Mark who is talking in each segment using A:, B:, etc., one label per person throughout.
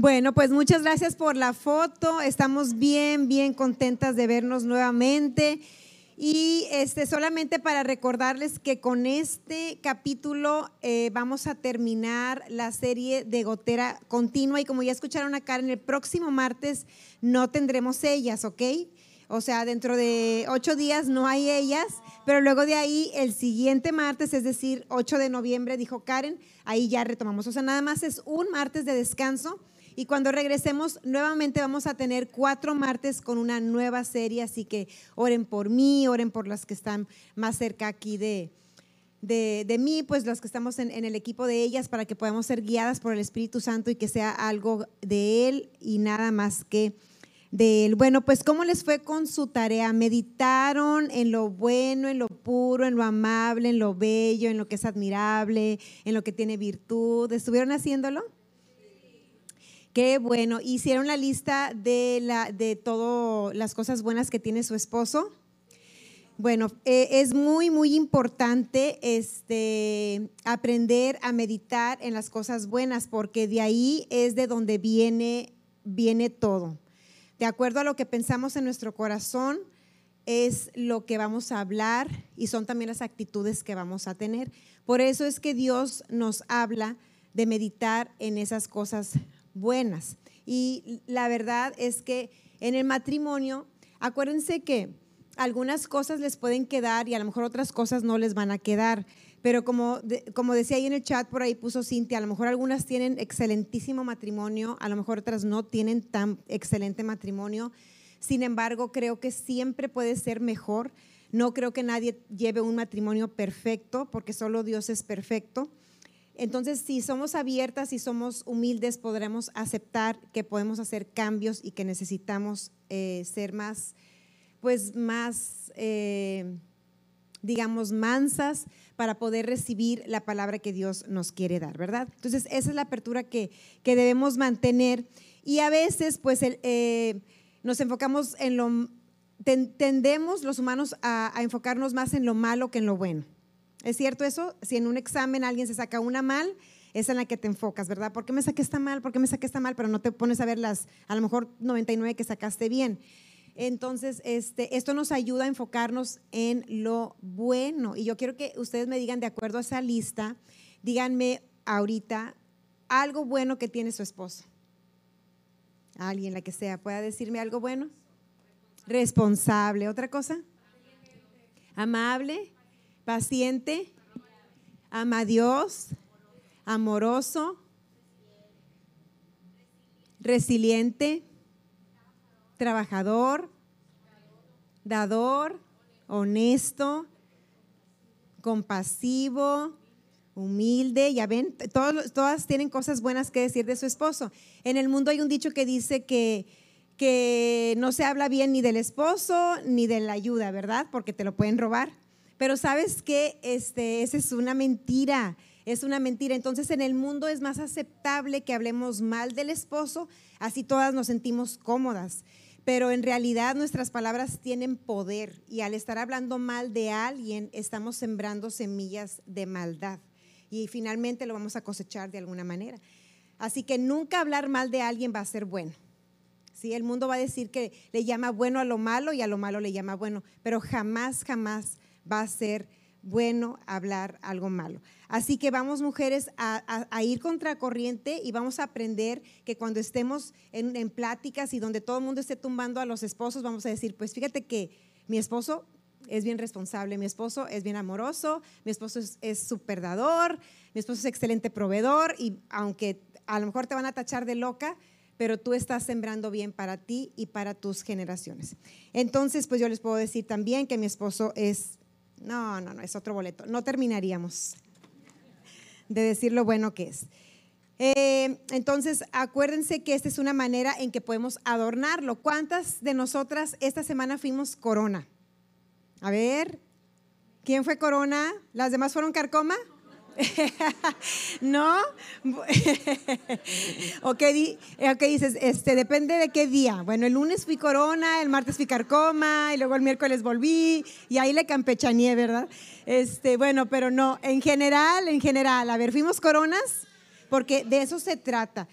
A: Bueno, pues muchas gracias por la foto. Estamos bien, bien contentas de vernos nuevamente. Y este, solamente para recordarles que con este capítulo eh, vamos a terminar la serie de gotera continua y como ya escucharon acá, en el próximo martes no tendremos ellas, ¿ok? O sea, dentro de ocho días no hay ellas, pero luego de ahí el siguiente martes, es decir, 8 de noviembre, dijo Karen, ahí ya retomamos. O sea, nada más es un martes de descanso y cuando regresemos, nuevamente vamos a tener cuatro martes con una nueva serie, así que oren por mí, oren por las que están más cerca aquí de, de, mí, pues los que estamos en, en, el equipo de ellas, para que podamos ser guiadas por el Espíritu Santo y que sea algo de Él y nada más que de Él. Bueno, pues ¿cómo les fue con su tarea? ¿Meditaron en lo bueno, en lo puro, en lo amable, en lo bello, en lo que es admirable, en lo que tiene virtud? ¿Estuvieron haciéndolo? Qué bueno. ¿Hicieron la lista de, la, todas las cosas buenas que tiene su esposo? Bueno, eh, es muy, muy importante este, aprender a meditar en las cosas buenas, porque de ahí es de donde viene, viene todo. De acuerdo a lo que pensamos en nuestro corazón, es lo que vamos a hablar y son también las actitudes que vamos a tener. Por eso es que Dios nos habla de meditar en esas cosas buenas. Y la verdad es que en el matrimonio, acuérdense que algunas cosas les pueden quedar y a lo mejor otras cosas no les van a quedar. Pero como, como decía ahí en el chat, por ahí puso Cintia, a lo mejor algunas tienen excelentísimo matrimonio, a lo mejor otras no tienen tan excelente matrimonio. Sin embargo, creo que siempre puede ser mejor. No creo que nadie lleve un matrimonio perfecto, porque solo Dios es perfecto. Entonces, si somos abiertas y somos humildes, podremos aceptar que podemos hacer cambios y que necesitamos eh, ser más, pues más, eh, digamos, mansas para poder recibir la palabra que Dios nos quiere dar, ¿verdad? Entonces, esa es la apertura que, debemos mantener. Y a veces, pues, eh, nos enfocamos en lo, tendemos los humanos a enfocarnos más en lo malo que en lo bueno. ¿Es cierto eso? Si en un examen alguien se saca una mal, es en la que te enfocas, ¿verdad? ¿Por qué me saqué esta mal? ¿Por qué me saqué esta mal? Pero no te pones a ver las, a lo mejor 99 que sacaste bien. Entonces, este, esto nos ayuda a enfocarnos en lo bueno. Y yo quiero que ustedes me digan, de acuerdo a esa lista, díganme ahorita algo bueno que tiene su esposo. Alguien, la que sea, pueda decirme algo bueno. Responsable. ¿Otra cosa? Amable paciente, ama a Dios, amoroso, resiliente, trabajador, dador, honesto, compasivo, humilde. Ya ven, todas tienen cosas buenas que decir de su esposo. En el mundo hay un dicho que dice que, que no se habla bien ni del esposo ni de la ayuda, ¿verdad? Porque te lo pueden robar. Pero sabes que este, esa es una mentira, es una mentira. Entonces en el mundo es más aceptable que hablemos mal del esposo, así todas nos sentimos cómodas. Pero en realidad nuestras palabras tienen poder y al estar hablando mal de alguien estamos sembrando semillas de maldad y finalmente lo vamos a cosechar de alguna manera. Así que nunca hablar mal de alguien va a ser bueno. ¿Sí? El mundo va a decir que le llama bueno a lo malo y a lo malo le llama bueno, pero jamás, jamás va a ser bueno hablar algo malo. Así que vamos mujeres a, ir contra corriente y vamos a aprender que cuando estemos en, pláticas y donde todo el mundo esté tumbando a los esposos, vamos a decir, pues fíjate que mi esposo es bien responsable, mi esposo es bien amoroso, mi esposo es súper dador, mi esposo es excelente proveedor y aunque a lo mejor te van a tachar de loca, pero tú estás sembrando bien para ti y para tus generaciones. Entonces, pues yo les puedo decir también que mi esposo es no, no, no, es otro boleto. No terminaríamos de decir lo bueno que es. Eh, entonces, acuérdense que esta es una manera en que podemos adornarlo. ¿Cuántas de nosotras esta semana fuimos corona? A ver, ¿quién fue corona? ¿Las demás fueron carcoma? ¿No? ¿O qué, dices? Este, depende de qué día. Bueno, el lunes fui corona, el martes fui carcoma, y luego el miércoles volví, y ahí le campechaneé, ¿verdad? Este, bueno, pero no, en general, en general, a ver, fuimos coronas, porque de eso se trata.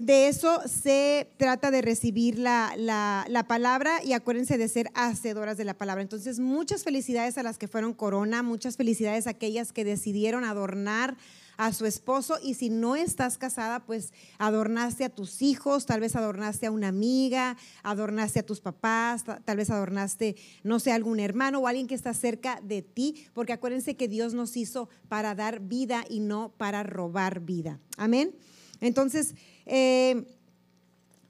A: De eso se trata de recibir la, la, palabra y acuérdense de ser hacedoras de la palabra. Entonces, muchas felicidades a las que fueron corona, muchas felicidades a aquellas que decidieron adornar a su esposo y si no estás casada, pues adornaste a tus hijos, tal vez adornaste a una amiga, adornaste a tus papás, tal vez adornaste, no sé, algún hermano o alguien que está cerca de ti, porque acuérdense que Dios nos hizo para dar vida y no para robar vida. Amén. Entonces, eh,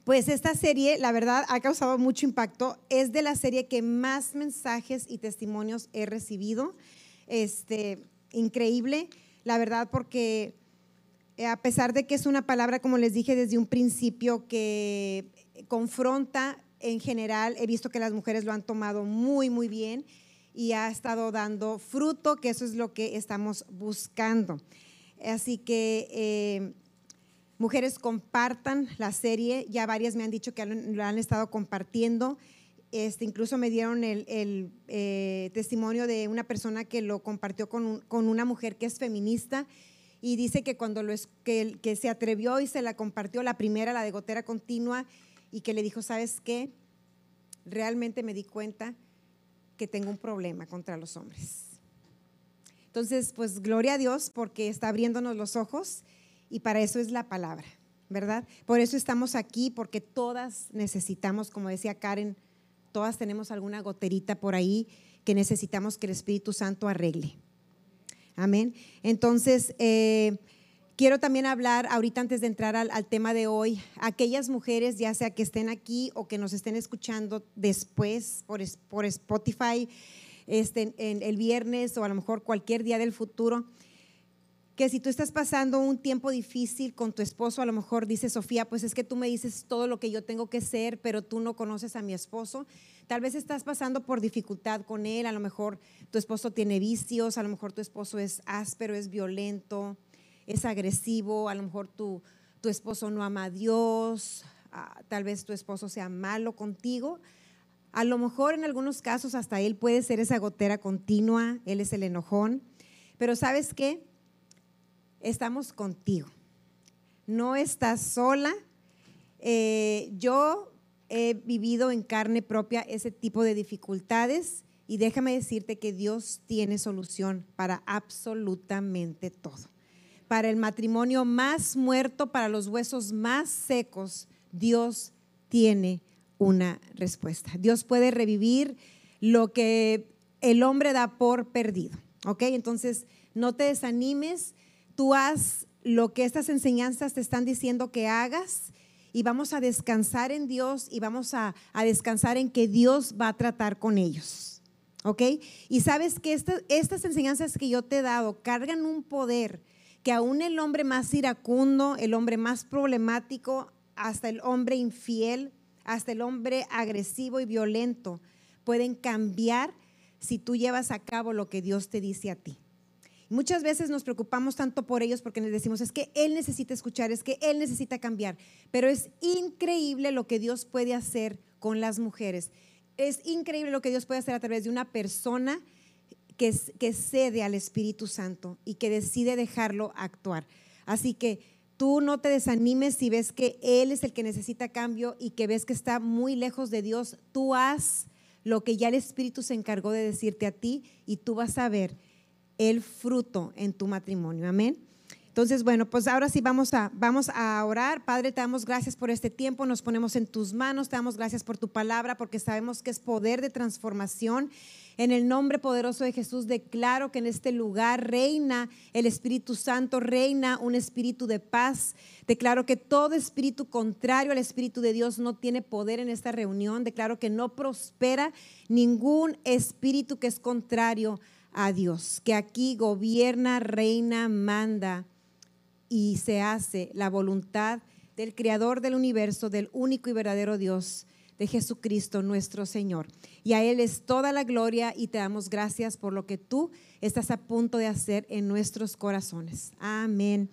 A: pues esta serie, la verdad, ha causado mucho impacto. Es de la serie que más mensajes y testimonios he recibido. Este, increíble la verdad, porque eh, a pesar de que es una palabra, como les dije desde un principio, que confronta en general, he visto que las mujeres lo han tomado muy, muy bien y ha estado dando fruto, que eso es lo que estamos buscando. Así que eh, mujeres compartan la serie, ya varias me han dicho que lo han estado compartiendo. Este, incluso me dieron el, eh, testimonio de una persona que lo compartió con, una mujer que es feminista y dice que cuando lo que se atrevió y se la compartió, la primera, la de gotera continua, y que le dijo, ¿sabes qué? Realmente me di cuenta que tengo un problema contra los hombres. Entonces, pues gloria a Dios porque está abriéndonos los ojos y para eso es la palabra, ¿verdad? Por eso estamos aquí, porque todas necesitamos, como decía Karen, Todas tenemos alguna goterita por ahí que necesitamos que el Espíritu Santo arregle. Amén. Entonces, eh, quiero también hablar ahorita antes de entrar al, tema de hoy, aquellas mujeres, ya sea que estén aquí o que nos estén escuchando después por, por Spotify, este, en el viernes o a lo mejor cualquier día del futuro que si tú estás pasando un tiempo difícil con tu esposo, a lo mejor dice Sofía, pues es que tú me dices todo lo que yo tengo que ser, pero tú no conoces a mi esposo. Tal vez estás pasando por dificultad con él, a lo mejor tu esposo tiene vicios, a lo mejor tu esposo es áspero, es violento, es agresivo, a lo mejor tu, tu esposo no ama a Dios, ah, tal vez tu esposo sea malo contigo. A lo mejor en algunos casos hasta él puede ser esa gotera continua, él es el enojón. Pero sabes qué? Estamos contigo. No estás sola. Eh, yo he vivido en carne propia ese tipo de dificultades y déjame decirte que Dios tiene solución para absolutamente todo. Para el matrimonio más muerto, para los huesos más secos, Dios tiene una respuesta. Dios puede revivir lo que el hombre da por perdido. ¿Ok? Entonces, no te desanimes tú haz lo que estas enseñanzas te están diciendo que hagas y vamos a descansar en Dios y vamos a, descansar en que Dios va a tratar con ellos. ¿Ok? Y sabes que estas enseñanzas que yo te he dado cargan un poder que aún el hombre más iracundo, el hombre más problemático, hasta el hombre infiel, hasta el hombre agresivo y violento, pueden cambiar si tú llevas a cabo lo que Dios te dice a ti. Muchas veces nos preocupamos tanto por ellos porque les decimos, es que Él necesita escuchar, es que Él necesita cambiar. Pero es increíble lo que Dios puede hacer con las mujeres. Es increíble lo que Dios puede hacer a través de una persona que, que cede al Espíritu Santo y que decide dejarlo actuar. Así que tú no te desanimes si ves que Él es el que necesita cambio y que ves que está muy lejos de Dios. Tú haz lo que ya el Espíritu se encargó de decirte a ti y tú vas a ver el fruto en tu matrimonio. Amén. Entonces, bueno, pues ahora sí vamos a, vamos a orar. Padre, te damos gracias por este tiempo, nos ponemos en tus manos, te damos gracias por tu palabra, porque sabemos que es poder de transformación. En el nombre poderoso de Jesús declaro que en este lugar reina el Espíritu Santo, reina un espíritu de paz. Declaro que todo espíritu contrario al Espíritu de Dios no tiene poder en esta reunión. Declaro que no prospera ningún espíritu que es contrario a Dios, que aquí gobierna, reina, manda y se hace la voluntad del Creador del universo, del único y verdadero Dios, de Jesucristo nuestro Señor. Y a Él es toda la gloria y te damos gracias por lo que tú estás a punto de hacer en nuestros corazones. Amén.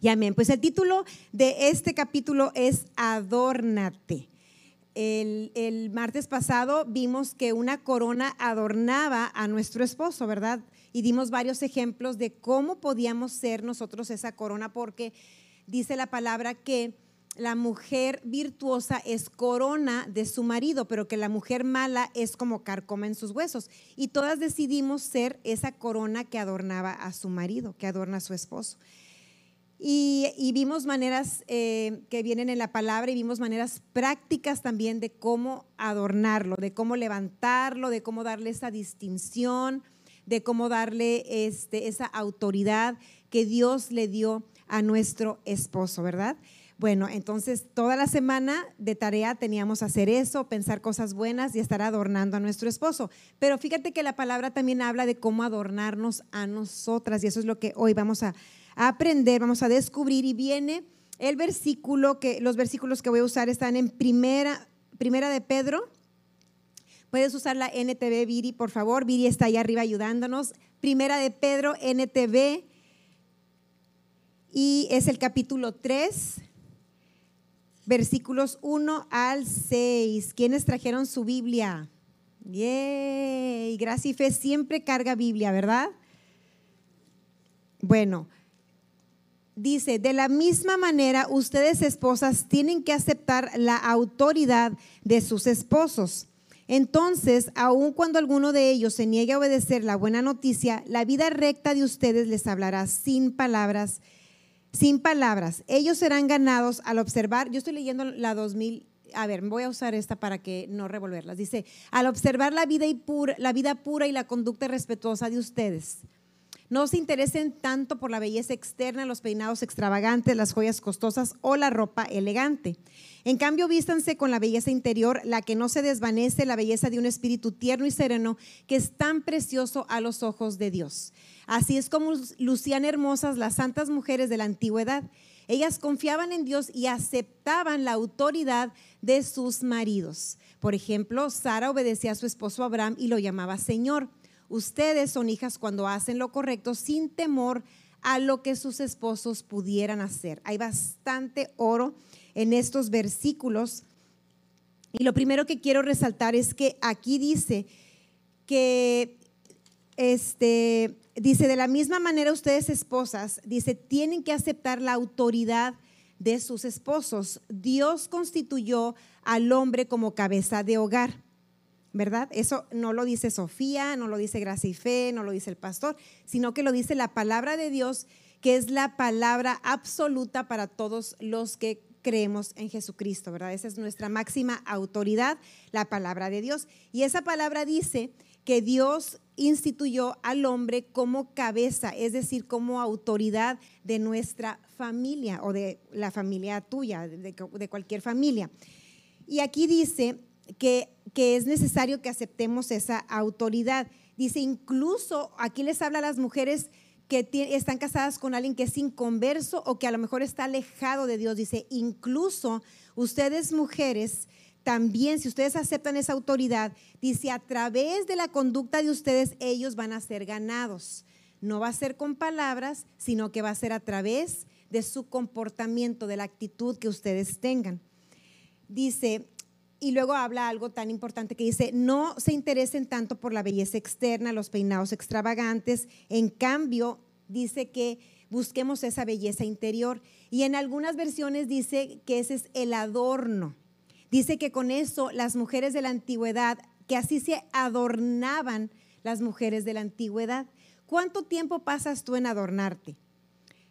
A: Y amén. Pues el título de este capítulo es Adórnate. El, martes pasado vimos que una corona adornaba a nuestro esposo, ¿verdad? Y dimos varios ejemplos de cómo podíamos ser nosotros esa corona, porque dice la palabra que la mujer virtuosa es corona de su marido, pero que la mujer mala es como carcoma en sus huesos. Y todas decidimos ser esa corona que adornaba a su marido, que adorna a su esposo. Y, vimos maneras eh, que vienen en la palabra y vimos maneras prácticas también de cómo adornarlo, de cómo levantarlo, de cómo darle esa distinción, de cómo darle este, esa autoridad que Dios le dio a nuestro esposo, ¿verdad? Bueno, entonces toda la semana de tarea teníamos hacer eso, pensar cosas buenas y estar adornando a nuestro esposo. Pero fíjate que la palabra también habla de cómo adornarnos a nosotras y eso es lo que hoy vamos a, aprender, vamos a descubrir y viene el versículo que los versículos que voy a usar están en primera primera de Pedro. Puedes usar la NTV Viri, por favor. Viri está ahí arriba ayudándonos. Primera de Pedro NTV y es el capítulo 3 versículos 1 al 6. ¿Quiénes trajeron su Biblia? Yay, Gracia y Fe siempre carga Biblia, ¿verdad? Bueno, dice, de la misma manera, ustedes esposas tienen que aceptar la autoridad de sus esposos. Entonces, aun cuando alguno de ellos se niegue a obedecer la buena noticia, la vida recta de ustedes les hablará sin palabras sin palabras. Ellos serán ganados al observar, yo estoy leyendo la 2000, a ver, voy a usar esta para que no revolverlas. Dice, al observar la vida, y pura, la vida pura y la conducta respetuosa de ustedes. No se interesen tanto por la belleza externa, los peinados extravagantes, las joyas costosas o la ropa elegante. En cambio, vístanse con la belleza interior, la que no se desvanece, la belleza de un espíritu tierno y sereno que es tan precioso a los ojos de Dios. Así es como lucían hermosas las santas mujeres de la antigüedad. Ellas confiaban en Dios y aceptaban la autoridad de sus maridos. Por ejemplo, Sara obedecía a su esposo Abraham y lo llamaba Señor. Ustedes son hijas cuando hacen lo correcto sin temor a lo que sus esposos pudieran hacer. Hay bastante oro en estos versículos. Y lo primero que quiero resaltar es que aquí dice que este dice, de la misma manera ustedes esposas, dice, tienen que aceptar la autoridad de sus esposos. Dios constituyó al hombre como cabeza de hogar, ¿verdad? Eso no lo dice Sofía, no lo dice Gracia y Fe, no lo dice el pastor, sino que lo dice la palabra de Dios, que es la palabra absoluta para todos los que creemos en Jesucristo, ¿verdad? Esa es nuestra máxima autoridad, la palabra de Dios. Y esa palabra dice que Dios instituyó al hombre como cabeza, es decir, como autoridad de nuestra familia o de la familia tuya, de, cualquier familia. Y aquí dice que, que, es necesario que aceptemos esa autoridad. Dice, incluso aquí les habla a las mujeres que están casadas con alguien que es inconverso o que a lo mejor está alejado de Dios. Dice, incluso ustedes mujeres también si ustedes aceptan esa autoridad, dice, a través de la conducta de ustedes ellos van a ser ganados. No va a ser con palabras, sino que va a ser a través de su comportamiento, de la actitud que ustedes tengan. Dice, y luego habla algo tan importante que dice, no se interesen tanto por la belleza externa, los peinados extravagantes, en cambio, dice que busquemos esa belleza interior. Y en algunas versiones dice que ese es el adorno Dice que con eso las mujeres de la antigüedad, que así se adornaban las mujeres de la antigüedad. ¿Cuánto tiempo pasas tú en adornarte?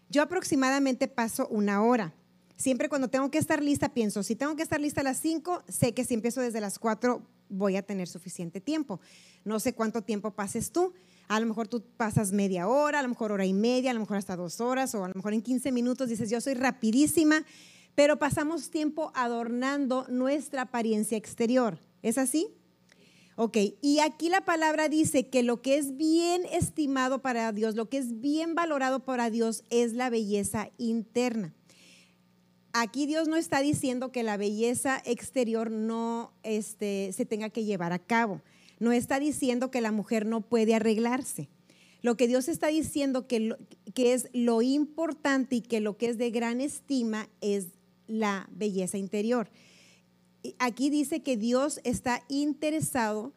A: Yo aproximadamente paso una hora. Siempre cuando tengo que estar lista, pienso, si tengo que estar lista a las 5, sé que si empiezo desde las 4 voy a tener suficiente tiempo. No sé cuánto tiempo pases tú. A lo mejor tú pasas media hora, a lo mejor hora y media, a lo mejor hasta dos horas, o a lo mejor en 15 minutos dices, yo soy rapidísima pero pasamos tiempo adornando nuestra apariencia exterior. ¿Es así? Ok, y aquí la palabra dice que lo que es bien estimado para Dios, lo que es bien valorado para Dios es la belleza interna. Aquí Dios no está diciendo que la belleza exterior no este, se tenga que llevar a cabo. No está diciendo que la mujer no puede arreglarse. Lo que Dios está diciendo que, que es lo importante y que lo que es de gran estima es la belleza interior. Aquí dice que Dios está interesado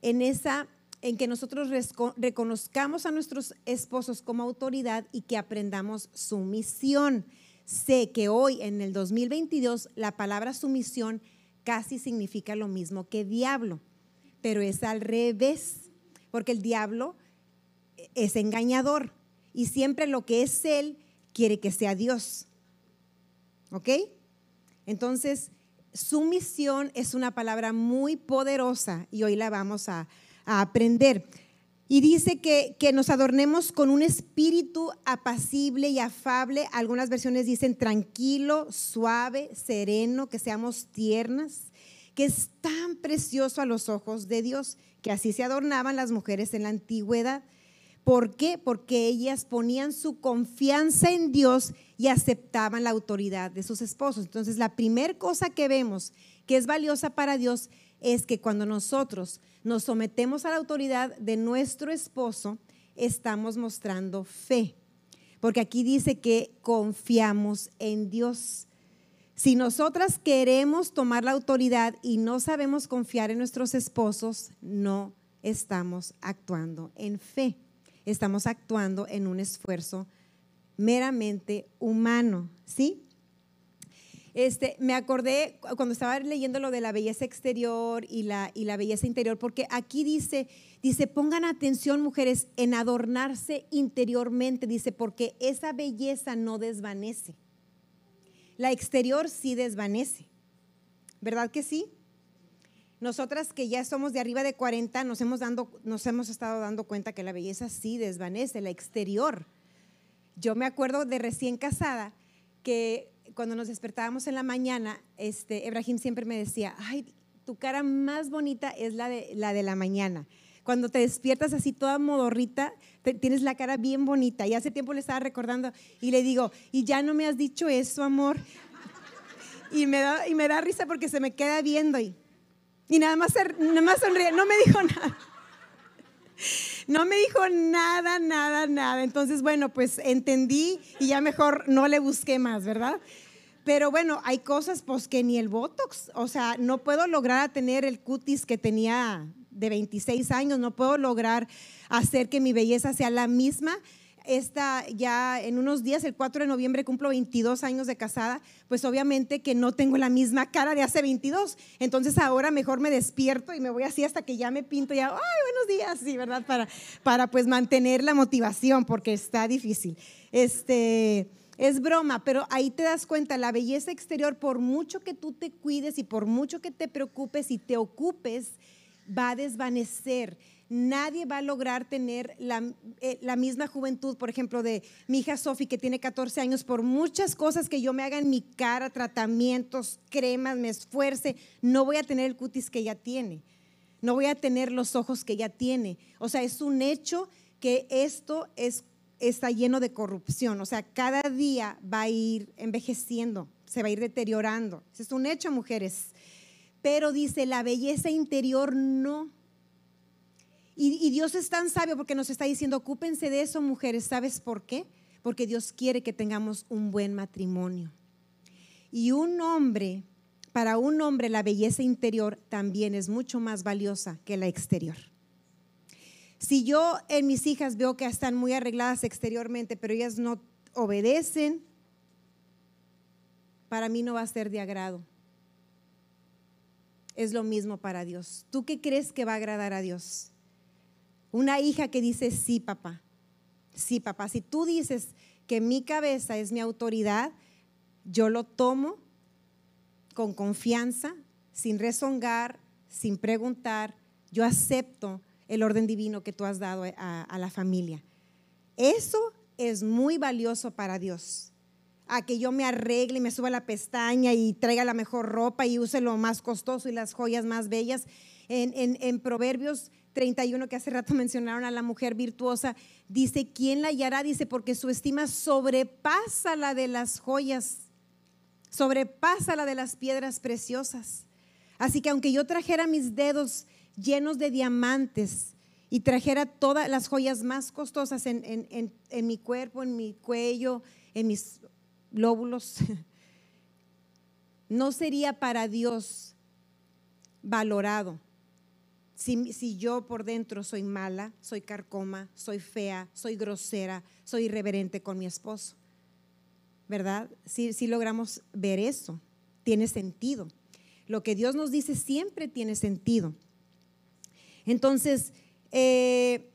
A: en esa en que nosotros reconozcamos a nuestros esposos como autoridad y que aprendamos su misión. Sé que hoy en el 2022 la palabra sumisión casi significa lo mismo que diablo, pero es al revés, porque el diablo es engañador y siempre lo que es él quiere que sea Dios. ¿Ok? Entonces, sumisión es una palabra muy poderosa y hoy la vamos a, a aprender. Y dice que, nos adornemos con un espíritu apacible y afable. Algunas versiones dicen tranquilo, suave, sereno, que seamos tiernas, que es tan precioso a los ojos de Dios, que así se adornaban las mujeres en la antigüedad. ¿Por qué? Porque ellas ponían su confianza en Dios y aceptaban la autoridad de sus esposos. Entonces, la primera cosa que vemos que es valiosa para Dios es que cuando nosotros nos sometemos a la autoridad de nuestro esposo, estamos mostrando fe. Porque aquí dice que confiamos en Dios. Si nosotras queremos tomar la autoridad y no sabemos confiar en nuestros esposos, no estamos actuando en fe. Estamos actuando en un esfuerzo meramente humano, ¿sí? Este, me acordé cuando estaba leyendo lo de la belleza exterior y la, y la belleza interior, porque aquí dice, dice, pongan atención mujeres en adornarse interiormente, dice, porque esa belleza no desvanece. La exterior sí desvanece, ¿verdad que sí? Nosotras que ya somos de arriba de 40 nos hemos, dando, nos hemos estado dando cuenta que la belleza sí desvanece, la exterior. Yo me acuerdo de recién casada que cuando nos despertábamos en la mañana, este, Ebrahim siempre me decía, ay, tu cara más bonita es la de la, de la mañana. Cuando te despiertas así toda modorrita, tienes la cara bien bonita. Y hace tiempo le estaba recordando y le digo, y ya no me has dicho eso, amor. Y me da, y me da risa porque se me queda viendo y, y nada, más, nada más sonríe, no me dijo nada. No me dijo nada, nada, nada. Entonces, bueno, pues entendí y ya mejor no le busqué más, ¿verdad? Pero bueno, hay cosas pues que ni el Botox, o sea, no puedo lograr tener el cutis que tenía de 26 años, no puedo lograr hacer que mi belleza sea la misma. Esta ya en unos días, el 4 de noviembre, cumplo 22 años de casada, pues obviamente que no tengo la misma cara de hace 22. Entonces ahora mejor me despierto y me voy así hasta que ya me pinto ya, ay, buenos días, sí, ¿verdad? Para, para pues mantener la motivación porque está difícil. Este, es broma, pero ahí te das cuenta, la belleza exterior, por mucho que tú te cuides y por mucho que te preocupes y te ocupes, va a desvanecer. Nadie va a lograr tener la, eh, misma juventud, por ejemplo, de mi hija Sofi, que tiene 14 años, por muchas cosas que yo me haga en mi cara, tratamientos, cremas, me esfuerce, no voy a tener el cutis que ella tiene, no voy a tener los ojos que ella tiene. O sea, es un hecho que esto es está lleno de corrupción. O sea, cada día va a ir envejeciendo, se va a ir deteriorando. es un hecho, mujeres. Pero dice, la belleza interior no. Y, Dios es tan sabio porque nos está diciendo, ocúpense de eso, mujeres. ¿Sabes por qué? Porque Dios quiere que tengamos un buen matrimonio. Y un hombre, para un hombre la belleza interior también es mucho más valiosa que la exterior. Si yo en mis hijas veo que están muy arregladas exteriormente, pero ellas no obedecen, para mí no va a ser de agrado. Es lo mismo para Dios. ¿Tú qué crees que va a agradar a Dios? Una hija que dice, sí, papá. Sí, papá. Si tú dices que mi cabeza es mi autoridad, yo lo tomo con confianza, sin rezongar, sin preguntar. Yo acepto el orden divino que tú has dado a, la familia. Eso es muy valioso para Dios. A que yo me arregle y me suba la pestaña y traiga la mejor ropa y use lo más costoso y las joyas más bellas. En, en, Proverbios 31, que hace rato mencionaron a la mujer virtuosa, dice, ¿quién la hallará? Dice, porque su estima sobrepasa la de las joyas, sobrepasa la de las piedras preciosas. Así que aunque yo trajera mis dedos llenos de diamantes y trajera todas las joyas más costosas en, mi cuerpo, en mi cuello, en mis lóbulos, no sería para Dios valorado. Si, si, yo por dentro soy mala, soy carcoma, soy fea, soy grosera, soy irreverente con mi esposo. ¿verdad? Sí logramos ver eso. Tiene sentido. Lo que Dios nos dice siempre tiene sentido. Entonces, eh,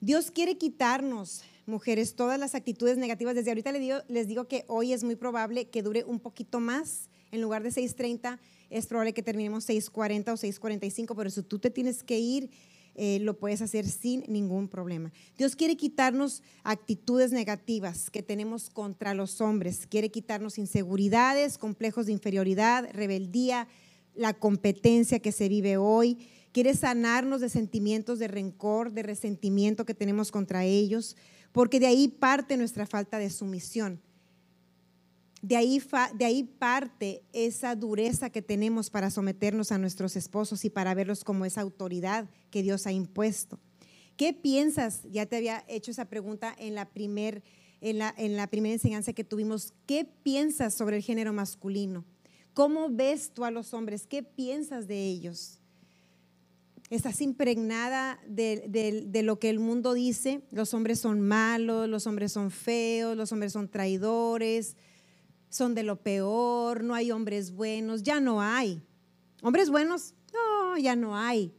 A: Dios quiere quitarnos, mujeres, todas las actitudes negativas. Desde ahorita digo, les digo que hoy es muy probable que dure un poquito más. En lugar de 6.30, es probable que terminemos 6.40 o 6.45, pero si tú te tienes que ir, eh, lo puedes hacer sin ningún problema. Dios quiere quitarnos actitudes negativas que tenemos contra los hombres, quiere quitarnos inseguridades, complejos de inferioridad, rebeldía, la competencia que se vive hoy, quiere sanarnos de sentimientos de rencor, de resentimiento que tenemos contra ellos, porque de ahí parte nuestra falta de sumisión. De ahí, de ahí parte esa dureza que tenemos para someternos a nuestros esposos y para verlos como esa autoridad que Dios ha impuesto. ¿Qué piensas? Ya te había hecho esa pregunta en la, primer, en la, en la primera enseñanza que tuvimos. ¿Qué piensas sobre el género masculino? ¿Cómo ves tú a los hombres? ¿Qué piensas de ellos? estás impregnada de, de, lo que el mundo dice, los hombres son malos, los hombres son feos, los hombres son traidores, son de lo peor, no hay hombres buenos, ya no hay. ¿Hombres buenos? No, ya no hay.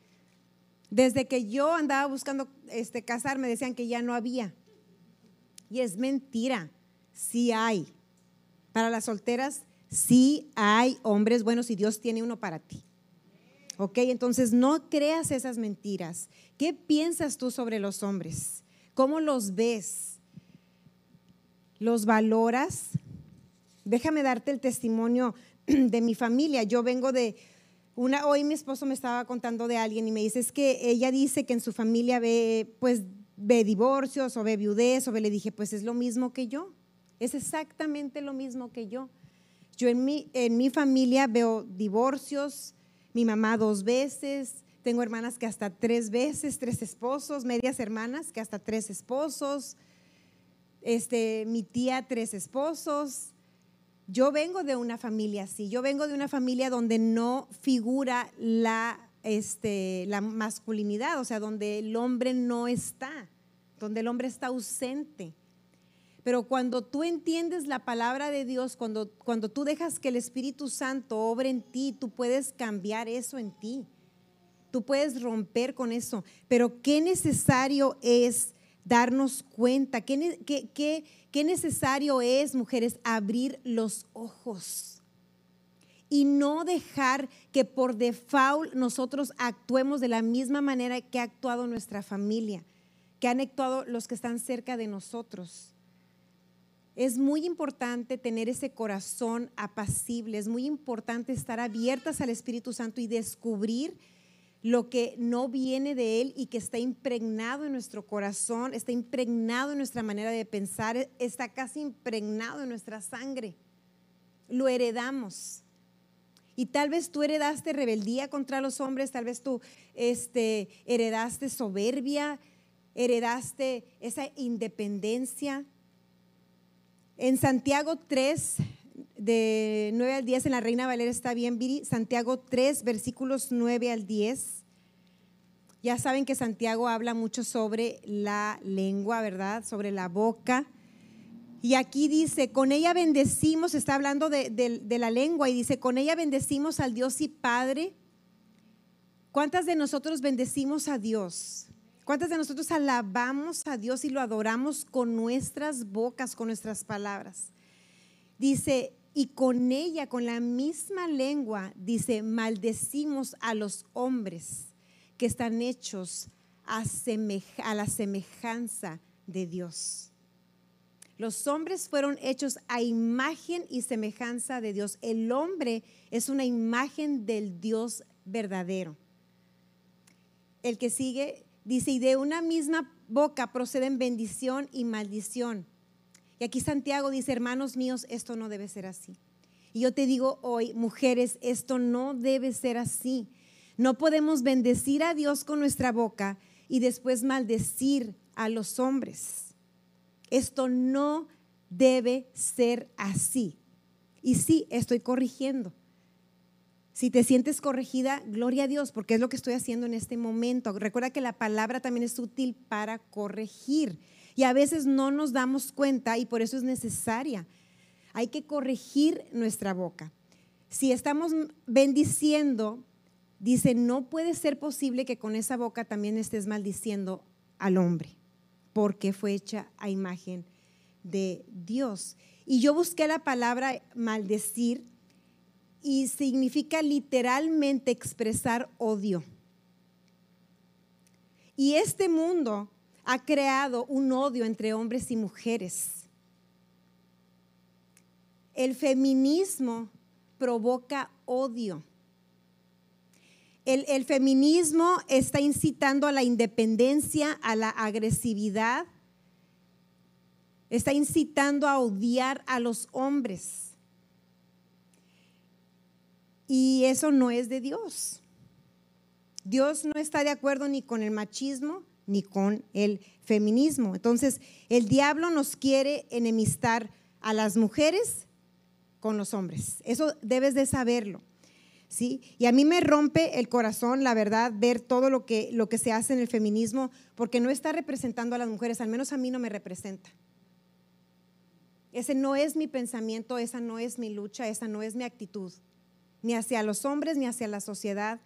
A: Desde que yo andaba buscando este, casarme decían que ya no había. Y es mentira, sí hay. Para las solteras, sí hay hombres buenos y Dios tiene uno para ti. ¿Ok? Entonces no creas esas mentiras. ¿Qué piensas tú sobre los hombres? ¿Cómo los ves? ¿Los valoras? Déjame darte el testimonio de mi familia. Yo vengo de una, hoy mi esposo me estaba contando de alguien y me dice, es que ella dice que en su familia ve, pues, ve divorcios o ve viudez, o ve, le dije, pues es lo mismo que yo. Es exactamente lo mismo que yo. Yo en mi, en mi familia veo divorcios, mi mamá dos veces, tengo hermanas que hasta tres veces, tres esposos, medias hermanas que hasta tres esposos, este, mi tía tres esposos. Yo vengo de una familia así, yo vengo de una familia donde no figura la, este, la masculinidad, o sea, donde el hombre no está, donde el hombre está ausente. Pero cuando tú entiendes la palabra de Dios, cuando, cuando tú dejas que el Espíritu Santo obre en ti, tú puedes cambiar eso en ti. Tú puedes romper con eso. Pero qué necesario es darnos cuenta, qué, qué, qué necesario es, mujeres, abrir los ojos y no dejar que por default nosotros actuemos de la misma manera que ha actuado nuestra familia, que han actuado los que están cerca de nosotros. Es muy importante tener ese corazón apacible, es muy importante estar abiertas al Espíritu Santo y descubrir lo que no viene de Él y que está impregnado en nuestro corazón, está impregnado en nuestra manera de pensar, está casi impregnado en nuestra sangre. Lo heredamos. Y tal vez tú heredaste rebeldía contra los hombres, tal vez tú este, heredaste soberbia, heredaste esa independencia en Santiago 3, de 9 al 10, en la Reina Valera está bien, Viri. Santiago 3, versículos 9 al 10. Ya saben que Santiago habla mucho sobre la lengua, ¿verdad? Sobre la boca. Y aquí dice, con ella bendecimos, está hablando de, de, la lengua y dice, con ella bendecimos al Dios y Padre. ¿Cuántas de nosotros bendecimos a Dios? ¿Cuántas de nosotros alabamos a Dios y lo adoramos con nuestras bocas, con nuestras palabras? Dice, y con ella, con la misma lengua, dice, maldecimos a los hombres que están hechos a, la semejanza de Dios. Los hombres fueron hechos a imagen y semejanza de Dios. El hombre es una imagen del Dios verdadero. El que sigue Dice, y de una misma boca proceden bendición y maldición. Y aquí Santiago dice, hermanos míos, esto no debe ser así. Y yo te digo hoy, mujeres, esto no debe ser así. No podemos bendecir a Dios con nuestra boca y después maldecir a los hombres. Esto no debe ser así. Y sí, estoy corrigiendo. Si te sientes corregida, gloria a Dios, porque es lo que estoy haciendo en este momento. Recuerda que la palabra también es útil para corregir. Y a veces no nos damos cuenta y por eso es necesaria hay que corregir nuestra boca. Si estamos bendiciendo, dice, no puede ser posible que con esa boca también estés maldiciendo al hombre, porque fue hecha a imagen de Dios. Y yo busqué la palabra maldecir y significa literalmente expresar odio. Y este mundo ha creado un odio entre hombres y mujeres. El feminismo provoca odio. El, feminismo está incitando a la independencia, a la agresividad, está incitando a odiar a los hombres. Y eso no es de Dios. Dios no está de acuerdo ni con el machismo ni con el feminismo. Entonces, el diablo nos quiere enemistar a las mujeres con los hombres. Eso debes de saberlo. ¿Sí? Y a mí me rompe el corazón, la verdad, ver todo lo que, lo que se hace en el feminismo, porque no está representando a las mujeres, al menos a mí no me representa. Ese no es mi pensamiento, esa no es mi lucha, esa no es mi actitud, ni hacia los hombres, ni hacia la sociedad,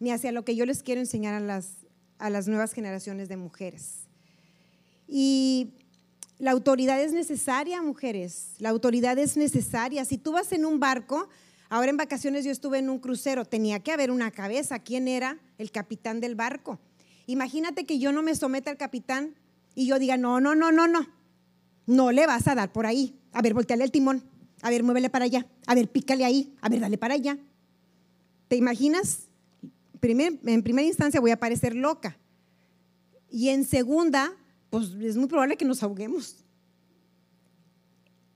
A: ni hacia lo que yo les quiero enseñar a las, a las nuevas generaciones de mujeres. Y la autoridad es necesaria, mujeres. La autoridad es necesaria. Si tú vas en un barco, ahora en vacaciones yo estuve en un crucero, tenía que haber una cabeza. ¿Quién era el capitán del barco? Imagínate que yo no me someta al capitán y yo diga, no, no, no, no, no. No le vas a dar por ahí. A ver, volteale el timón. A ver, muévele para allá. A ver, pícale ahí. A ver, dale para allá. ¿Te imaginas? En primera instancia voy a parecer loca. Y en segunda, pues es muy probable que nos ahoguemos.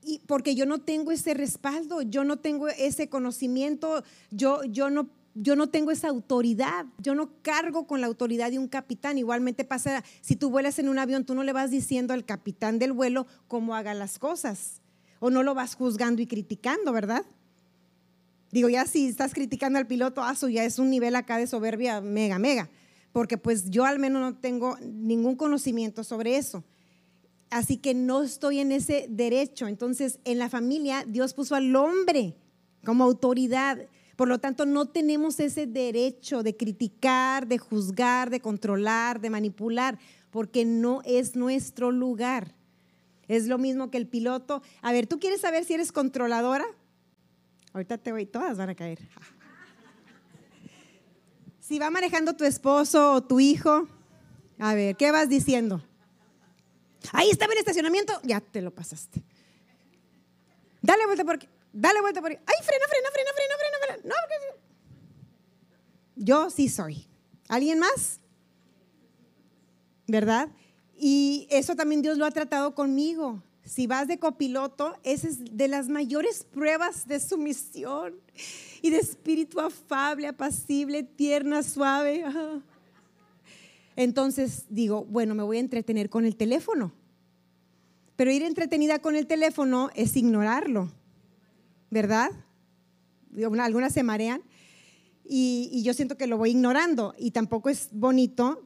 A: Y porque yo no tengo ese respaldo, yo no tengo ese conocimiento, yo, yo, no, yo no tengo esa autoridad, yo no cargo con la autoridad de un capitán. Igualmente pasa, si tú vuelas en un avión, tú no le vas diciendo al capitán del vuelo cómo haga las cosas, o no lo vas juzgando y criticando, ¿verdad? Digo, ya si estás criticando al piloto, aso, ya es un nivel acá de soberbia mega, mega, porque pues yo al menos no tengo ningún conocimiento sobre eso. Así que no estoy en ese derecho. Entonces, en la familia, Dios puso al hombre como autoridad. Por lo tanto, no tenemos ese derecho de criticar, de juzgar, de controlar, de manipular, porque no es nuestro lugar. Es lo mismo que el piloto. A ver, ¿tú quieres saber si eres controladora? Ahorita te voy, todas van a caer. Si va manejando tu esposo o tu hijo, a ver, ¿qué vas diciendo? Ahí estaba el estacionamiento, ya te lo pasaste. Dale vuelta por aquí, dale vuelta por aquí. Ay, frena, frena, frena, frena, frena, frena. No. Yo sí soy. ¿Alguien más? ¿Verdad? Y eso también Dios lo ha tratado conmigo si vas de copiloto, esa es de las mayores pruebas de sumisión y de espíritu afable, apacible, tierna, suave. Entonces digo, bueno, me voy a entretener con el teléfono. Pero ir entretenida con el teléfono es ignorarlo, ¿verdad? Algunas se marean y, yo siento que lo voy ignorando y tampoco es bonito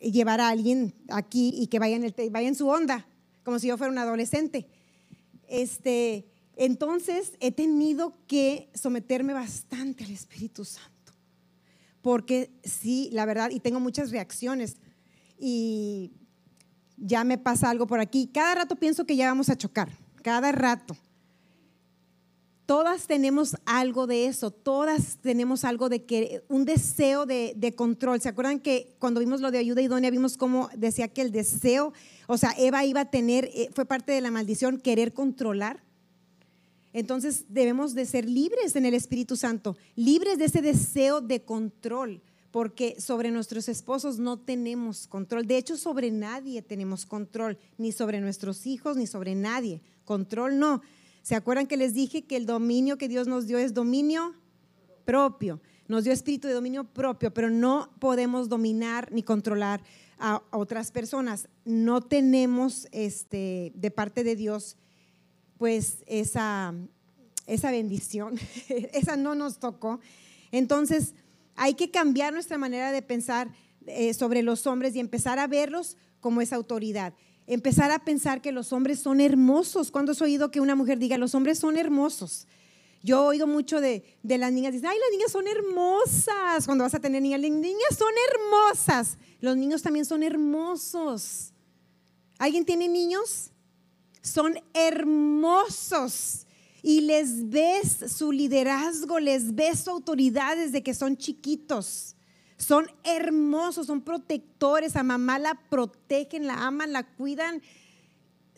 A: llevar a alguien aquí y que vaya en, vaya en su onda como si yo fuera un adolescente. Este, entonces he tenido que someterme bastante al Espíritu Santo, porque sí, la verdad, y tengo muchas reacciones y ya me pasa algo por aquí. Cada rato pienso que ya vamos a chocar, cada rato. Todas tenemos algo de eso, todas tenemos algo de que, un deseo de, control. ¿Se acuerdan que cuando vimos lo de ayuda idónea, vimos cómo decía que el deseo o sea, Eva iba a tener, eh, fue parte de la maldición, querer controlar. Entonces debemos de ser libres en el Espíritu Santo, libres de ese deseo de control, porque sobre nuestros esposos no tenemos control. De hecho, sobre nadie tenemos control, ni sobre nuestros hijos, ni sobre nadie. Control no. ¿Se acuerdan que les dije que el dominio que Dios nos dio es dominio propio? Nos dio espíritu de dominio propio, pero no podemos dominar ni controlar a, otras personas. No tenemos este, de parte de Dios pues esa, esa bendición, esa no nos tocó. Entonces hay que cambiar nuestra manera de pensar eh, sobre los hombres y empezar a verlos como esa autoridad. Empezar a pensar que los hombres son hermosos. ¿Cuándo has oído que una mujer diga, los hombres son hermosos? Yo oigo mucho de, de las niñas, dicen, ay, las niñas son hermosas. Cuando vas a tener niñas, las niñas son hermosas. Los niños también son hermosos. ¿Alguien tiene niños? Son hermosos. Y les ves su liderazgo, les ves su autoridad desde que son chiquitos. Son hermosos, son protectores. A mamá la protegen, la aman, la cuidan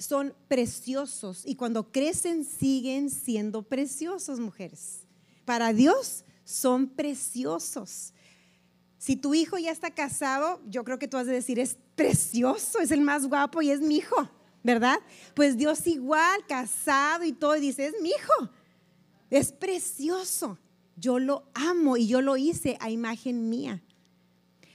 A: son preciosos y cuando crecen siguen siendo preciosos, mujeres. Para Dios son preciosos. Si tu hijo ya está casado, yo creo que tú has de decir, es precioso, es el más guapo y es mi hijo, ¿verdad? Pues Dios igual, casado y todo, y dice, es mi hijo, es precioso. Yo lo amo y yo lo hice a imagen mía.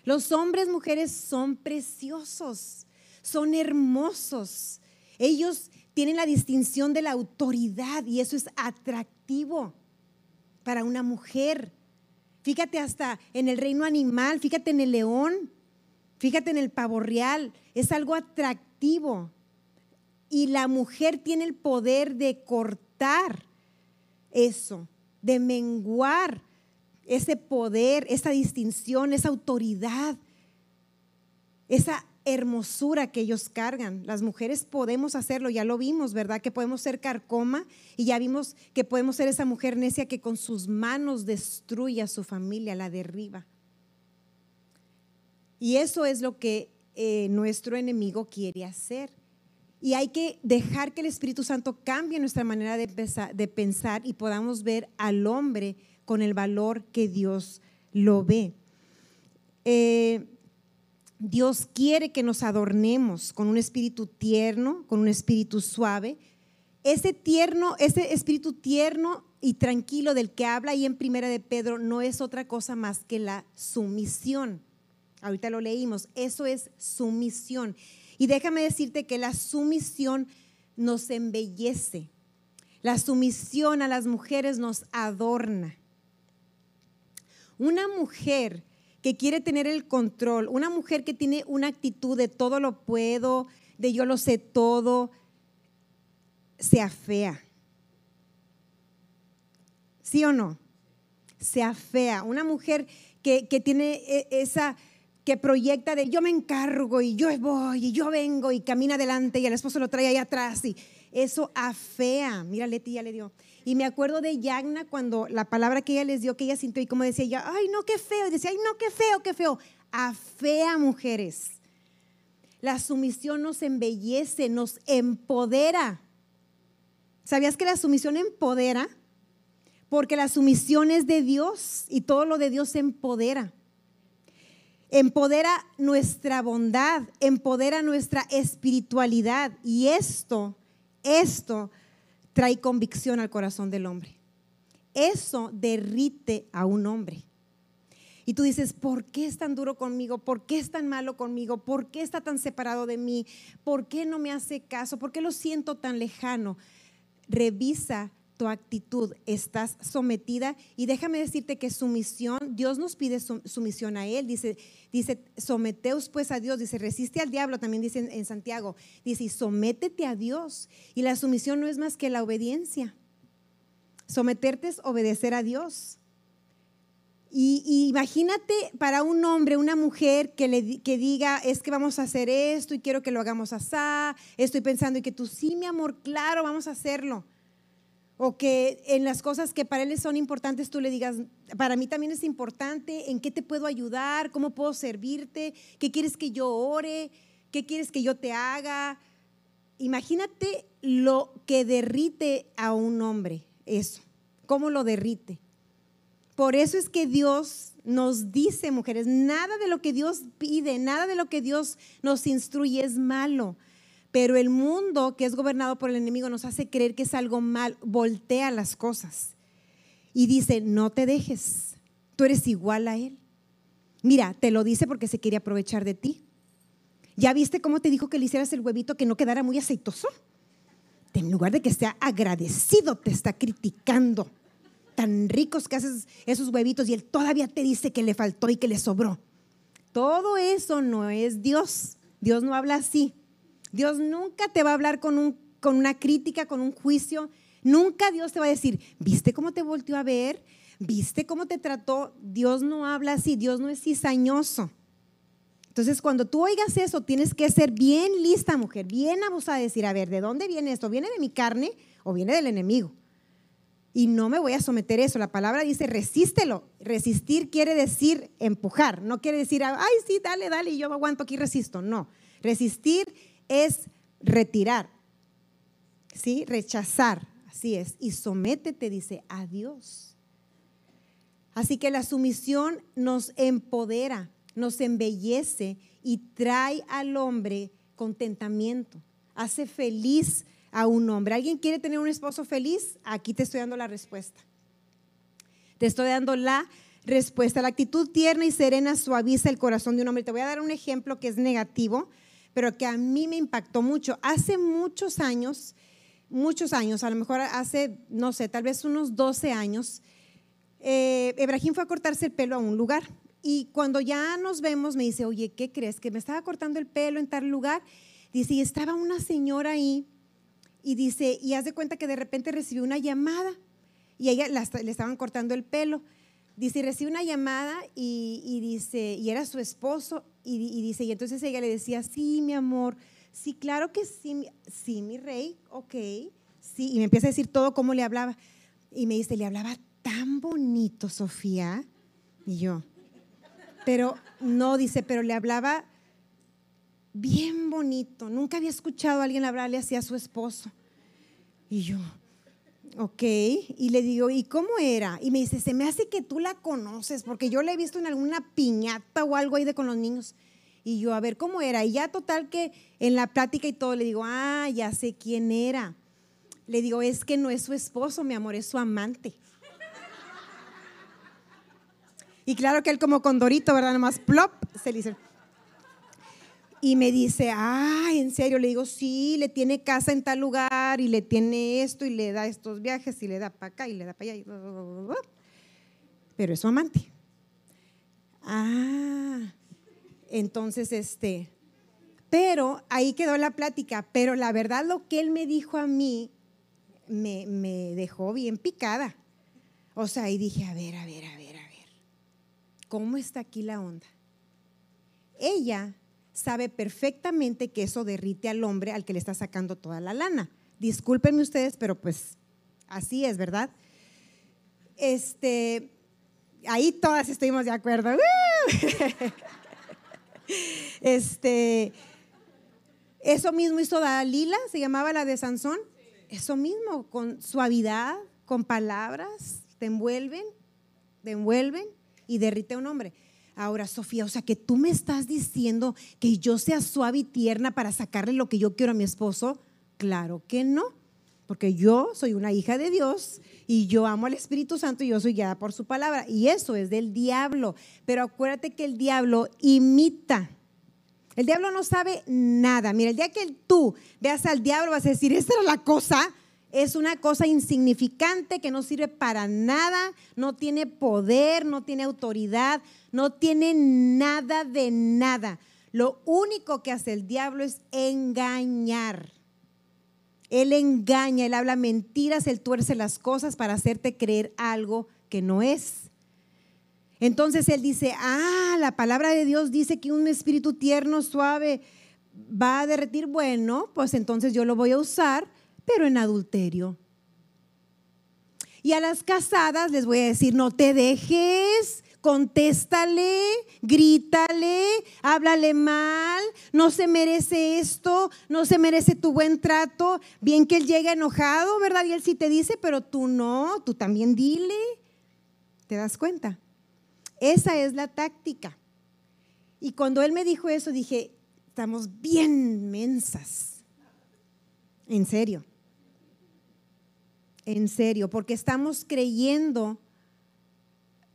A: Los hombres, mujeres son preciosos, son hermosos. Ellos tienen la distinción de la autoridad y eso es atractivo para una mujer. Fíjate hasta en el reino animal, fíjate en el león, fíjate en el pavo real, es algo atractivo. Y la mujer tiene el poder de cortar eso, de menguar ese poder, esa distinción, esa autoridad, esa hermosura que ellos cargan. Las mujeres podemos hacerlo, ya lo vimos, ¿verdad? Que podemos ser carcoma y ya vimos que podemos ser esa mujer necia que con sus manos destruye a su familia, la derriba. Y eso es lo que eh, nuestro enemigo quiere hacer. Y hay que dejar que el Espíritu Santo cambie nuestra manera de, de pensar y podamos ver al hombre con el valor que Dios lo ve. Eh, Dios quiere que nos adornemos con un espíritu tierno, con un espíritu suave. Ese tierno, ese espíritu tierno y tranquilo del que habla ahí en Primera de Pedro no es otra cosa más que la sumisión. Ahorita lo leímos, eso es sumisión. Y déjame decirte que la sumisión nos embellece. La sumisión a las mujeres nos adorna. Una mujer que quiere tener el control, una mujer que tiene una actitud de todo lo puedo, de yo lo sé todo, se afea. ¿Sí o no? Se afea. Una mujer que, que tiene e, esa, que proyecta de yo me encargo y yo voy y yo vengo y camina adelante y el esposo lo trae ahí atrás y eso afea. Mira, Leti ya le dio. Y me acuerdo de Yagna cuando la palabra que ella les dio, que ella sintió y como decía ella, ay, no, qué feo. Y decía, ay, no, qué feo, qué feo. A fea mujeres. La sumisión nos embellece, nos empodera. ¿Sabías que la sumisión empodera? Porque la sumisión es de Dios y todo lo de Dios empodera. Empodera nuestra bondad, empodera nuestra espiritualidad. Y esto, esto trae convicción al corazón del hombre. Eso derrite a un hombre. Y tú dices, ¿por qué es tan duro conmigo? ¿Por qué es tan malo conmigo? ¿Por qué está tan separado de mí? ¿Por qué no me hace caso? ¿Por qué lo siento tan lejano? Revisa tu actitud, estás sometida. Y déjame decirte que sumisión, Dios nos pide sumisión a Él, dice, dice, someteos pues a Dios, dice, resiste al diablo, también dice en, Santiago, dice, sométete a Dios. Y la sumisión no es más que la obediencia, someterte es obedecer a Dios. Y, imagínate para un hombre, una mujer que, le, que diga, es que vamos a hacer esto y quiero que lo hagamos así, estoy pensando y que tú, sí, mi amor, claro, vamos a hacerlo o que en las cosas que para él son importantes tú le digas, para mí también es importante, ¿en qué te puedo ayudar? ¿Cómo puedo servirte? ¿Qué quieres que yo ore? ¿Qué quieres que yo te haga? Imagínate lo que derrite a un hombre, eso, cómo lo derrite. Por eso es que Dios nos dice, mujeres, nada de lo que Dios pide, nada de lo que Dios nos instruye es malo. Pero el mundo que es gobernado por el enemigo nos hace creer que es algo mal, voltea las cosas y dice, no te dejes, tú eres igual a él. Mira, te lo dice porque se quiere aprovechar de ti. ¿Ya viste cómo te dijo que le hicieras el huevito que no quedara muy aceitoso? En lugar de que sea agradecido, te está criticando. Tan ricos que haces esos huevitos y él todavía te dice que le faltó y que le sobró. Todo eso no es Dios. Dios no habla así. Dios nunca te va a hablar con, un, con una crítica, con un juicio. Nunca Dios te va a decir, ¿viste cómo te volteó a ver? ¿Viste cómo te trató? Dios no habla así, Dios no es cizañoso. Entonces, cuando tú oigas eso, tienes que ser bien lista, mujer, bien abusada, decir, a ver, ¿de dónde viene esto? ¿Viene de mi carne o viene del enemigo? Y no me voy a someter a eso. La palabra dice, resístelo. Resistir quiere decir empujar, no quiere decir, ay, sí, dale, dale, y yo aguanto aquí, resisto. No, resistir es retirar, ¿sí? Rechazar, así es. Y sométete, dice, a Dios. Así que la sumisión nos empodera, nos embellece y trae al hombre contentamiento, hace feliz a un hombre. ¿Alguien quiere tener un esposo feliz? Aquí te estoy dando la respuesta. Te estoy dando la respuesta. La actitud tierna y serena suaviza el corazón de un hombre. Te voy a dar un ejemplo que es negativo, pero que a mí me impactó mucho. Hace muchos años, muchos años, a lo mejor hace, no sé, tal vez unos 12 años, eh, fue a cortarse el pelo a un lugar y cuando ya nos vemos, me dice, oye, ¿qué crees? Que me estaba cortando el pelo en tal lugar. Dice, estaba una señora ahí. Y dice, y haz de cuenta que de repente recibió una llamada. Y ella le estaban cortando el pelo. Dice, y recibe una llamada y, dice, y era su esposo. Y, y, dice, y entonces ella le decía, sí, mi amor, sí, claro que sí, sí, mi rey, ok, sí. Y me empieza a decir todo cómo le hablaba. Y me dice, le hablaba tan bonito, Sofía. Y yo, pero no, dice, pero le hablaba bien bonito. Nunca había escuchado a alguien hablarle así a su esposo. Y yo, ok. Y le digo, ¿y cómo era? Y me dice, se me hace que tú la conoces, porque yo la he visto en alguna piñata o algo ahí de con los niños. Y yo, a ver, ¿cómo era? Y ya total que en la plática y todo le digo, ah, ya sé quién era. Le digo, es que no es su esposo, mi amor, es su amante. Y claro que él como condorito, ¿verdad? Nomás plop, se le dice. Y me dice, ah, ¿en serio? Le digo, sí, le tiene casa en tal lugar y le tiene esto y le da estos viajes y le da para acá y le da para allá. Pero es su amante. Ah, entonces este, pero ahí quedó la plática. Pero la verdad lo que él me dijo a mí me, me dejó bien picada. O sea, y dije, a ver, a ver, a ver. ¿Cómo está aquí la onda? Ella sabe perfectamente que eso derrite al hombre al que le está sacando toda la lana. Discúlpenme ustedes, pero pues así es, ¿verdad? Este, ahí todas estuvimos de acuerdo. Este, eso mismo hizo Dalila, se llamaba la de Sansón. Eso mismo, con suavidad, con palabras, te envuelven, te envuelven y derrite a un hombre. Ahora, Sofía, o sea que tú me estás diciendo que yo sea suave y tierna para sacarle lo que yo quiero a mi esposo. Claro que no, porque yo soy una hija de Dios y yo amo al Espíritu Santo y yo soy guiada por su palabra. Y eso es del diablo. Pero acuérdate que el diablo imita. El diablo no sabe nada. Mira, el día que tú veas al diablo vas a decir, esta era la cosa es una cosa insignificante que no sirve para nada, no tiene poder, no tiene autoridad, no tiene nada de nada. Lo único que hace el diablo es engañar. Él engaña, él habla mentiras, él tuerce las cosas para hacerte creer algo que no es. Entonces él dice, ah, la palabra de Dios dice que un espíritu tierno, suave, va a derretir. Bueno, pues entonces yo lo voy a usar pero en adulterio. Y a las casadas les voy a decir, no te dejes, contéstale, grítale, háblale mal, no se merece esto, no se merece tu buen trato. Bien que él llega enojado, ¿verdad? Y él sí te dice, pero tú no, tú también dile. ¿Te das cuenta? Esa es la táctica. Y cuando él me dijo eso, dije, estamos bien mensas. En serio en serio, porque estamos creyendo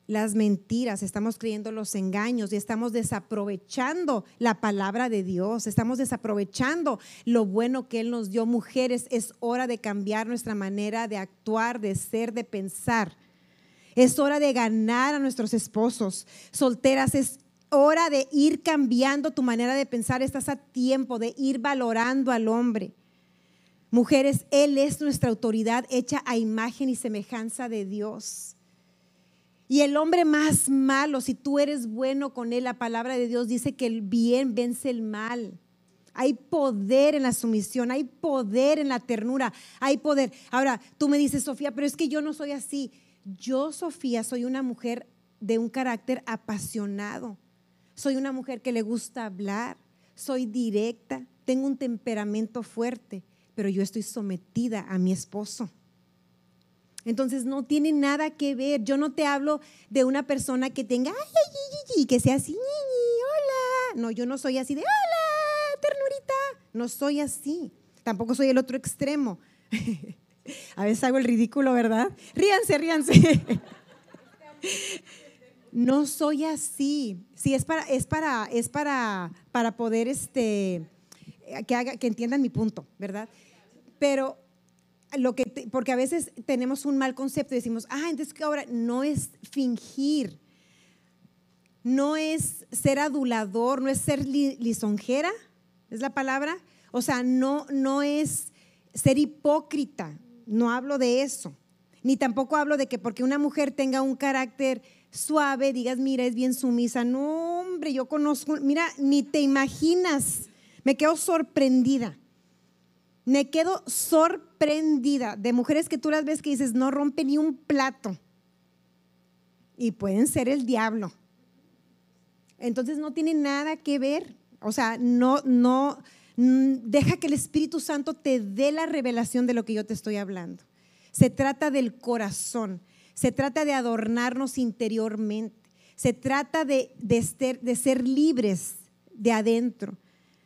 A: las mentiras, estamos creyendo los engaños y estamos desaprovechando la palabra de Dios, estamos desaprovechando lo bueno que Él nos dio. Mujeres, es hora de cambiar nuestra manera de actuar, de ser, de pensar. Es hora de ganar a nuestros esposos. Solteras, es hora de ir cambiando tu manera de pensar, estás a tiempo de ir valorando al hombre. Mujeres, Él es nuestra autoridad hecha a imagen y semejanza de Dios. Y el hombre más malo, si tú eres bueno con Él, la palabra de Dios dice que el bien vence el mal. Hay poder en la sumisión, hay poder en la ternura, hay poder. Ahora, tú me dices, Sofía, pero es que yo no soy así. Yo, Sofía, soy una mujer de un carácter apasionado. Soy una mujer que le gusta hablar, soy directa, tengo un temperamento fuerte, pero yo estoy sometida a mi esposo. Entonces no tiene nada que ver. Yo no te hablo de una persona que tenga, ay, que sea así, hola. No, yo no soy así de, hola, ternurita. No soy así. Tampoco soy el otro extremo. A veces hago el ridículo, ¿verdad? Ríanse, ríanse. No soy así. Sí, es para, es para, es para, para poder este, que, haga, que entiendan mi punto, ¿verdad? Pero lo que, porque a veces tenemos un mal concepto y decimos, ah, entonces que ahora no es fingir, no es ser adulador, no es ser lisonjera, es la palabra. O sea, no, no es ser hipócrita, no hablo de eso. Ni tampoco hablo de que porque una mujer tenga un carácter suave, digas, mira, es bien sumisa. No, hombre, yo conozco, mira, ni te imaginas. Me quedo sorprendida. Me quedo sorprendida de mujeres que tú las ves que dices, no rompe ni un plato. Y pueden ser el diablo. Entonces no tiene nada que ver. O sea, no, no, deja que el Espíritu Santo te dé la revelación de lo que yo te estoy hablando. Se trata del corazón. Se trata de adornarnos interiormente. Se trata de, de, de ser libres de adentro,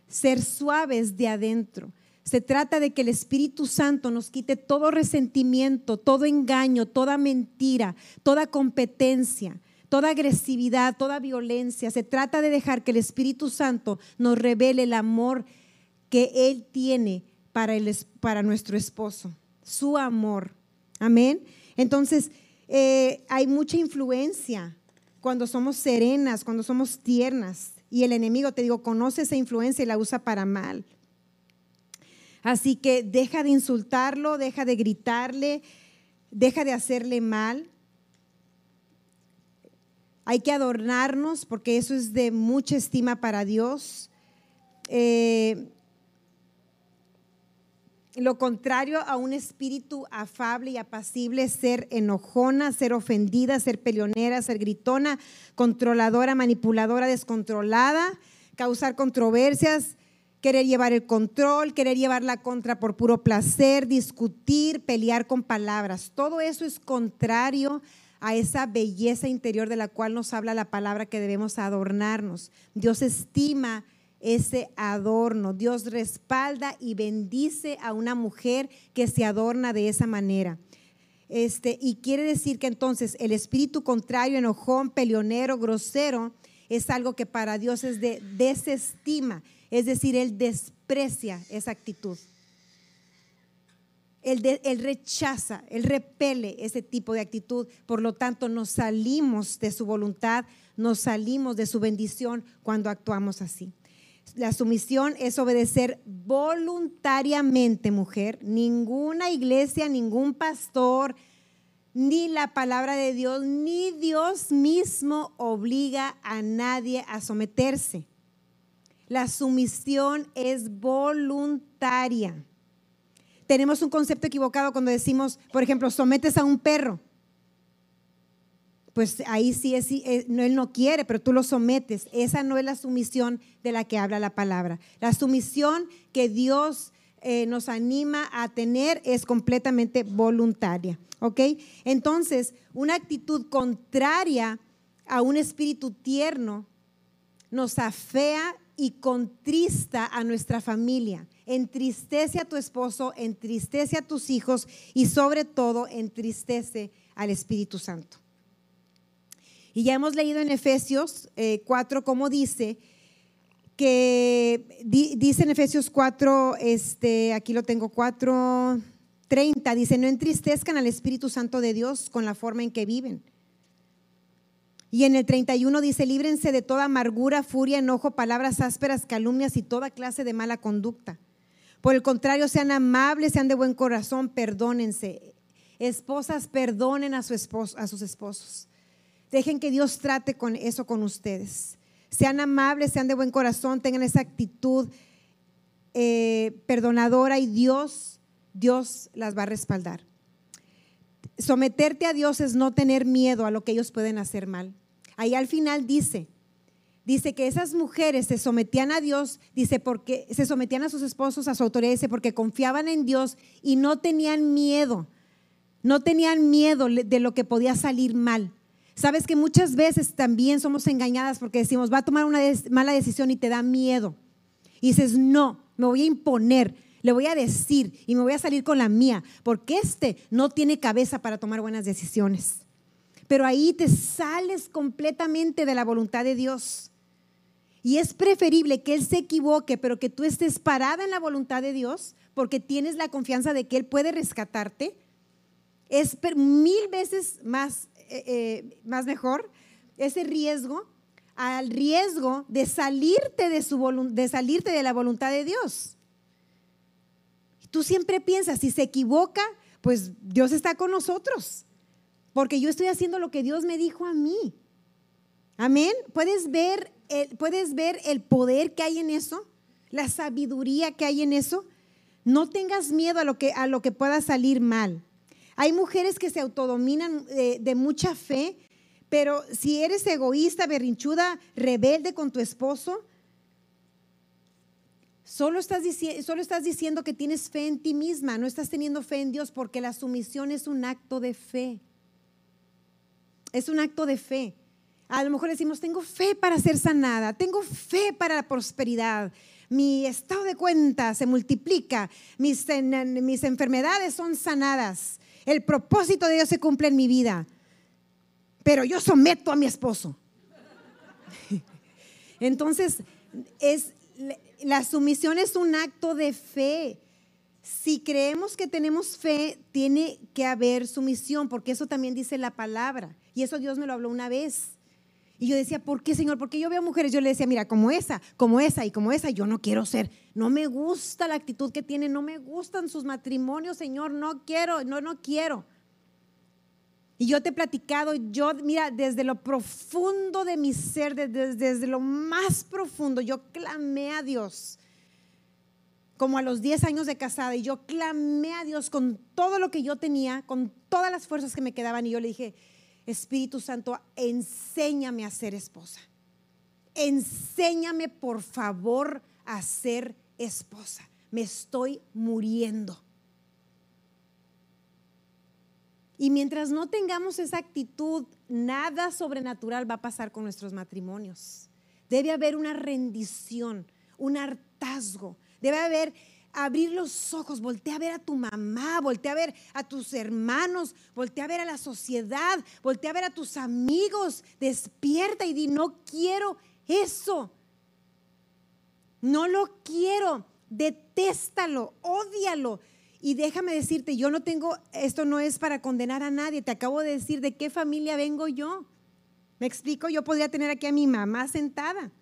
A: ser suaves de adentro. Se trata de que el Espíritu Santo nos quite todo resentimiento, todo engaño, toda mentira, toda competencia, toda agresividad, toda violencia. Se trata de dejar que el Espíritu Santo nos revele el amor que Él tiene para, el, para nuestro esposo, su amor. Amén. Entonces, eh, hay mucha influencia cuando somos serenas, cuando somos tiernas. Y el enemigo, te digo, conoce esa influencia y la usa para mal. Así que deja de insultarlo, deja de gritarle, deja de hacerle mal. Hay que adornarnos porque eso es de mucha estima para Dios. Eh, lo contrario a un espíritu afable y apacible ser enojona, ser ofendida, ser peleonera, ser gritona, controladora, manipuladora, descontrolada, causar controversias, querer llevar el control, querer llevar la contra por puro placer, discutir, pelear con palabras. Todo eso es contrario a esa belleza interior de la cual nos habla la palabra que debemos adornarnos. Dios estima ese adorno. Dios respalda y bendice a una mujer que se adorna de esa manera. Este, y quiere decir que entonces el espíritu contrario, enojón, peleonero, grosero, es algo que para Dios es de desestima, es decir, Él desprecia esa actitud. Él, él, rechaza, Él repele ese tipo de actitud, por lo tanto nos salimos de su voluntad, nos salimos de su bendición cuando actuamos así. La sumisión es obedecer voluntariamente, mujer. Ninguna iglesia, ningún pastor, ni la palabra de Dios, ni Dios mismo obliga a nadie a someterse. La sumisión es voluntaria. Tenemos un concepto equivocado cuando decimos, por ejemplo, sometes a un perro pues ahí sí es, eh, él no quiere, pero tú lo sometes. Esa no es la sumisión de la que habla la palabra. La sumisión que Dios eh, nos anima a tener es completamente voluntaria. ¿Ok? Entonces, una actitud contraria a un espíritu tierno nos afea y contrista a nuestra familia. Entristece a tu esposo, entristece a tus hijos y sobre todo entristece al Espíritu Santo. Y ya hemos leído en Efesios 4 eh, cómo dice que dice en Efesios 4, este, aquí lo tengo 4, 30, dice, no entristezcan al Espíritu Santo de Dios con la forma en que viven. Y en el 31 dice, líbrense de toda amargura, furia, enojo, palabras ásperas, calumnias y toda clase de mala conducta. Por el contrario, sean amables, sean de buen corazón, perdónense. Esposas, perdonen a, su esposo, a sus esposos. Dejen que Dios trate con eso con ustedes. Sean amables, sean de buen corazón, tengan esa actitud eh, perdonadora y Dios, Dios las va a respaldar. Someterte a Dios es no tener miedo a lo que ellos pueden hacer mal. Ahí al final dice, dice que esas mujeres se sometían a Dios, dice porque se sometían a sus esposos, a su autoridad, dice porque confiaban en Dios y no tenían miedo, no tenían miedo de lo que podía salir mal. Sabes que muchas veces también somos engañadas porque decimos, va a tomar una mala decisión y te da miedo. Y dices, no, me voy a imponer, le voy a decir y me voy a salir con la mía, porque este no tiene cabeza para tomar buenas decisiones. Pero ahí te sales completamente de la voluntad de Dios. Y es preferible que Él se equivoque, pero que tú estés parada en la voluntad de Dios, porque tienes la confianza de que Él puede rescatarte. Es mil veces más eh, eh, más mejor ese riesgo al riesgo de salirte de, su de salirte de la voluntad de Dios. Tú siempre piensas, si se equivoca, pues Dios está con nosotros, porque yo estoy haciendo lo que Dios me dijo a mí. Amén. ¿Puedes ver el, puedes ver el poder que hay en eso, la sabiduría que hay en eso. No tengas miedo a lo que, a lo que pueda salir mal. Hay mujeres que se autodominan eh, de, mucha fe, pero si eres egoísta, berrinchuda, rebelde con tu esposo, Solo estás, solo estás, diciendo que tienes fe en ti misma, no estás teniendo fe en Dios porque la sumisión es un acto de fe. Es un acto de fe. A lo mejor decimos, tengo fe para ser sanada, tengo fe para la prosperidad, mi estado de cuenta se multiplica, mis, mis enfermedades son sanadas, el propósito de Dios se cumple en mi vida. Pero yo someto a mi esposo. Entonces, es, la sumisión es un acto de fe. Si creemos que tenemos fe, tiene que haber sumisión, porque eso también dice la palabra. Y eso Dios me lo habló una vez. Y yo decía, ¿por qué, Señor? Porque yo veo mujeres, yo le decía, mira, como esa, como esa y como esa, yo no quiero ser. No me gusta la actitud que tienen, no me gustan sus matrimonios, Señor, no quiero, no, no quiero. Y yo te he platicado, yo, mira, desde lo profundo de mi ser, desde, desde lo más profundo, yo clamé a Dios, como a los 10 años de casada, y yo clamé a Dios con todo lo que yo tenía, con todas las fuerzas que me quedaban, y yo le dije, Espíritu Santo, enséñame a ser esposa. Enséñame, por favor, a ser esposa. Me estoy muriendo. Y mientras no tengamos esa actitud, nada sobrenatural va a pasar con nuestros matrimonios. Debe haber una rendición, un hartazgo. Debe haber abrir los ojos, voltea a ver a tu mamá, voltea a ver a tus hermanos, voltea a ver a la sociedad, voltea a ver a tus amigos, despierta y di, no quiero eso. No lo quiero, detéstalo, odialo. Y déjame decirte, yo no tengo, esto no es para condenar a nadie, te acabo de decir de qué familia vengo yo. Me explico, yo podría tener aquí a mi mamá sentada.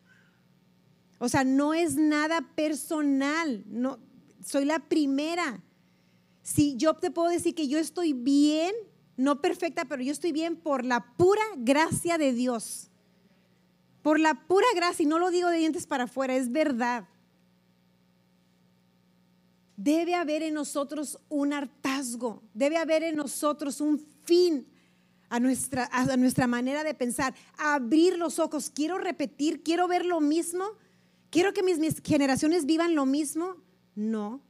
A: O sea, no es nada personal, no, soy la primera. Si yo te puedo decir que yo estoy bien, no perfecta, pero yo estoy bien por la pura gracia de Dios. Por la pura gracia, y no lo digo de dientes para afuera, es verdad. Debe haber en nosotros un hartazgo, debe haber en nosotros un fin a nuestra, a nuestra manera de pensar, abrir los ojos. Quiero repetir, quiero ver lo mismo, quiero que mis, mis generaciones vivan lo mismo. No.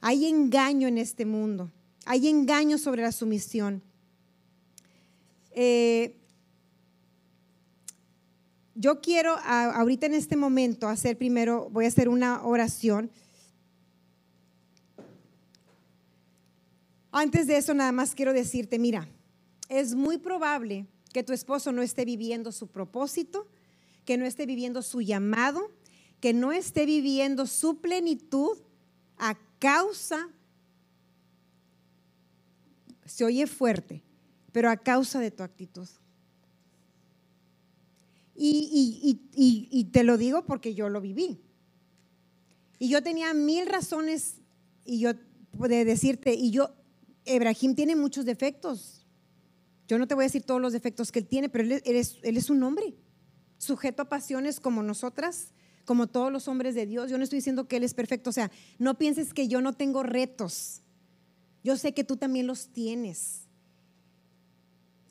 A: Hay engaño en este mundo. Hay engaño sobre la sumisión. Eh, yo quiero ahorita en este momento hacer primero, voy a hacer una oración. Antes de eso, nada más quiero decirte, mira, es muy probable que tu esposo no esté viviendo su propósito, que no esté viviendo su llamado, que no esté viviendo su plenitud a causa, se oye fuerte, pero a causa de tu actitud. Y, te lo digo porque yo lo viví. Y yo tenía mil razones y yo de decirte, y yo, Ebrahim tiene muchos defectos. Yo no te voy a decir todos los defectos que él tiene, pero él, es, él es un hombre, sujeto a pasiones como nosotras, como todos los hombres de Dios. Yo no estoy diciendo que él es perfecto, o sea, no pienses que yo no tengo retos. Yo sé que tú también los tienes.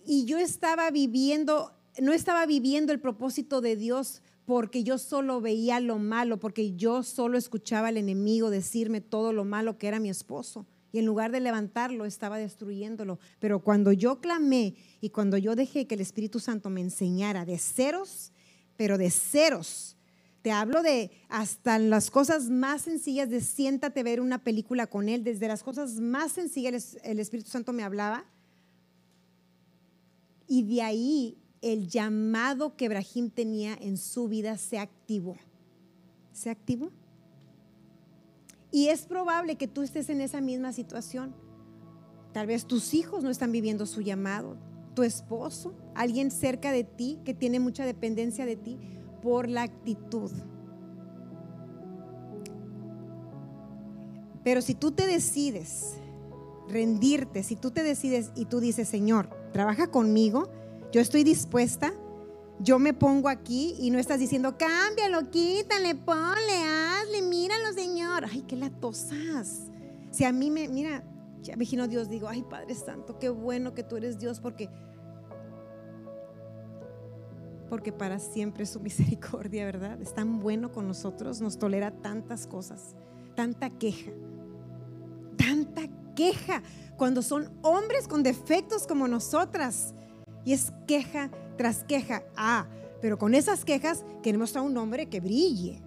A: Y yo estaba viviendo no estaba viviendo el propósito de Dios porque yo solo veía lo malo, porque yo solo escuchaba al enemigo decirme todo lo malo que era mi esposo. Y en lugar de levantarlo, estaba destruyéndolo. Pero cuando yo clamé y cuando yo dejé que el Espíritu Santo me enseñara de ceros, pero de ceros, te hablo de hasta las cosas más sencillas, de siéntate ver una película con Él, desde las cosas más sencillas el Espíritu Santo me hablaba. Y de ahí el llamado que Ibrahim tenía en su vida se activó. ¿Se activó? Y es probable que tú estés en esa misma situación. Tal vez tus hijos no están viviendo su llamado, tu esposo, alguien cerca de ti que tiene mucha dependencia de ti por la actitud. Pero si tú te decides rendirte, si tú te decides y tú dices, Señor, trabaja conmigo, yo estoy dispuesta, yo me pongo aquí y no estás diciendo, cámbialo, quítale, ponle, hazle, míralo, Señor. Ay, qué latosas. Si a mí me, mira, ya imagino Dios, digo, ay, Padre Santo, qué bueno que tú eres Dios porque porque para siempre su misericordia, ¿verdad? Es tan bueno con nosotros, nos tolera tantas cosas, tanta queja, tanta queja, cuando son hombres con defectos como nosotras. Y es queja tras queja. Ah, pero con esas quejas queremos a un hombre que brille,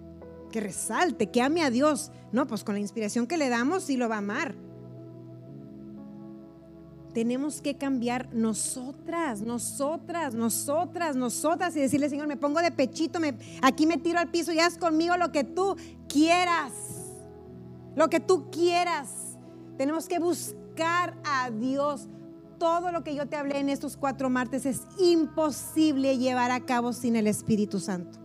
A: que resalte, que ame a Dios. No, pues con la inspiración que le damos sí lo va a amar. Tenemos que cambiar nosotras, nosotras, nosotras, nosotras y decirle, Señor, me pongo de pechito, me, aquí me tiro al piso y haz conmigo lo que tú quieras. Lo que tú quieras. Tenemos que buscar a Dios todo lo que yo te hablé en estos cuatro martes es imposible llevar a cabo sin el Espíritu Santo.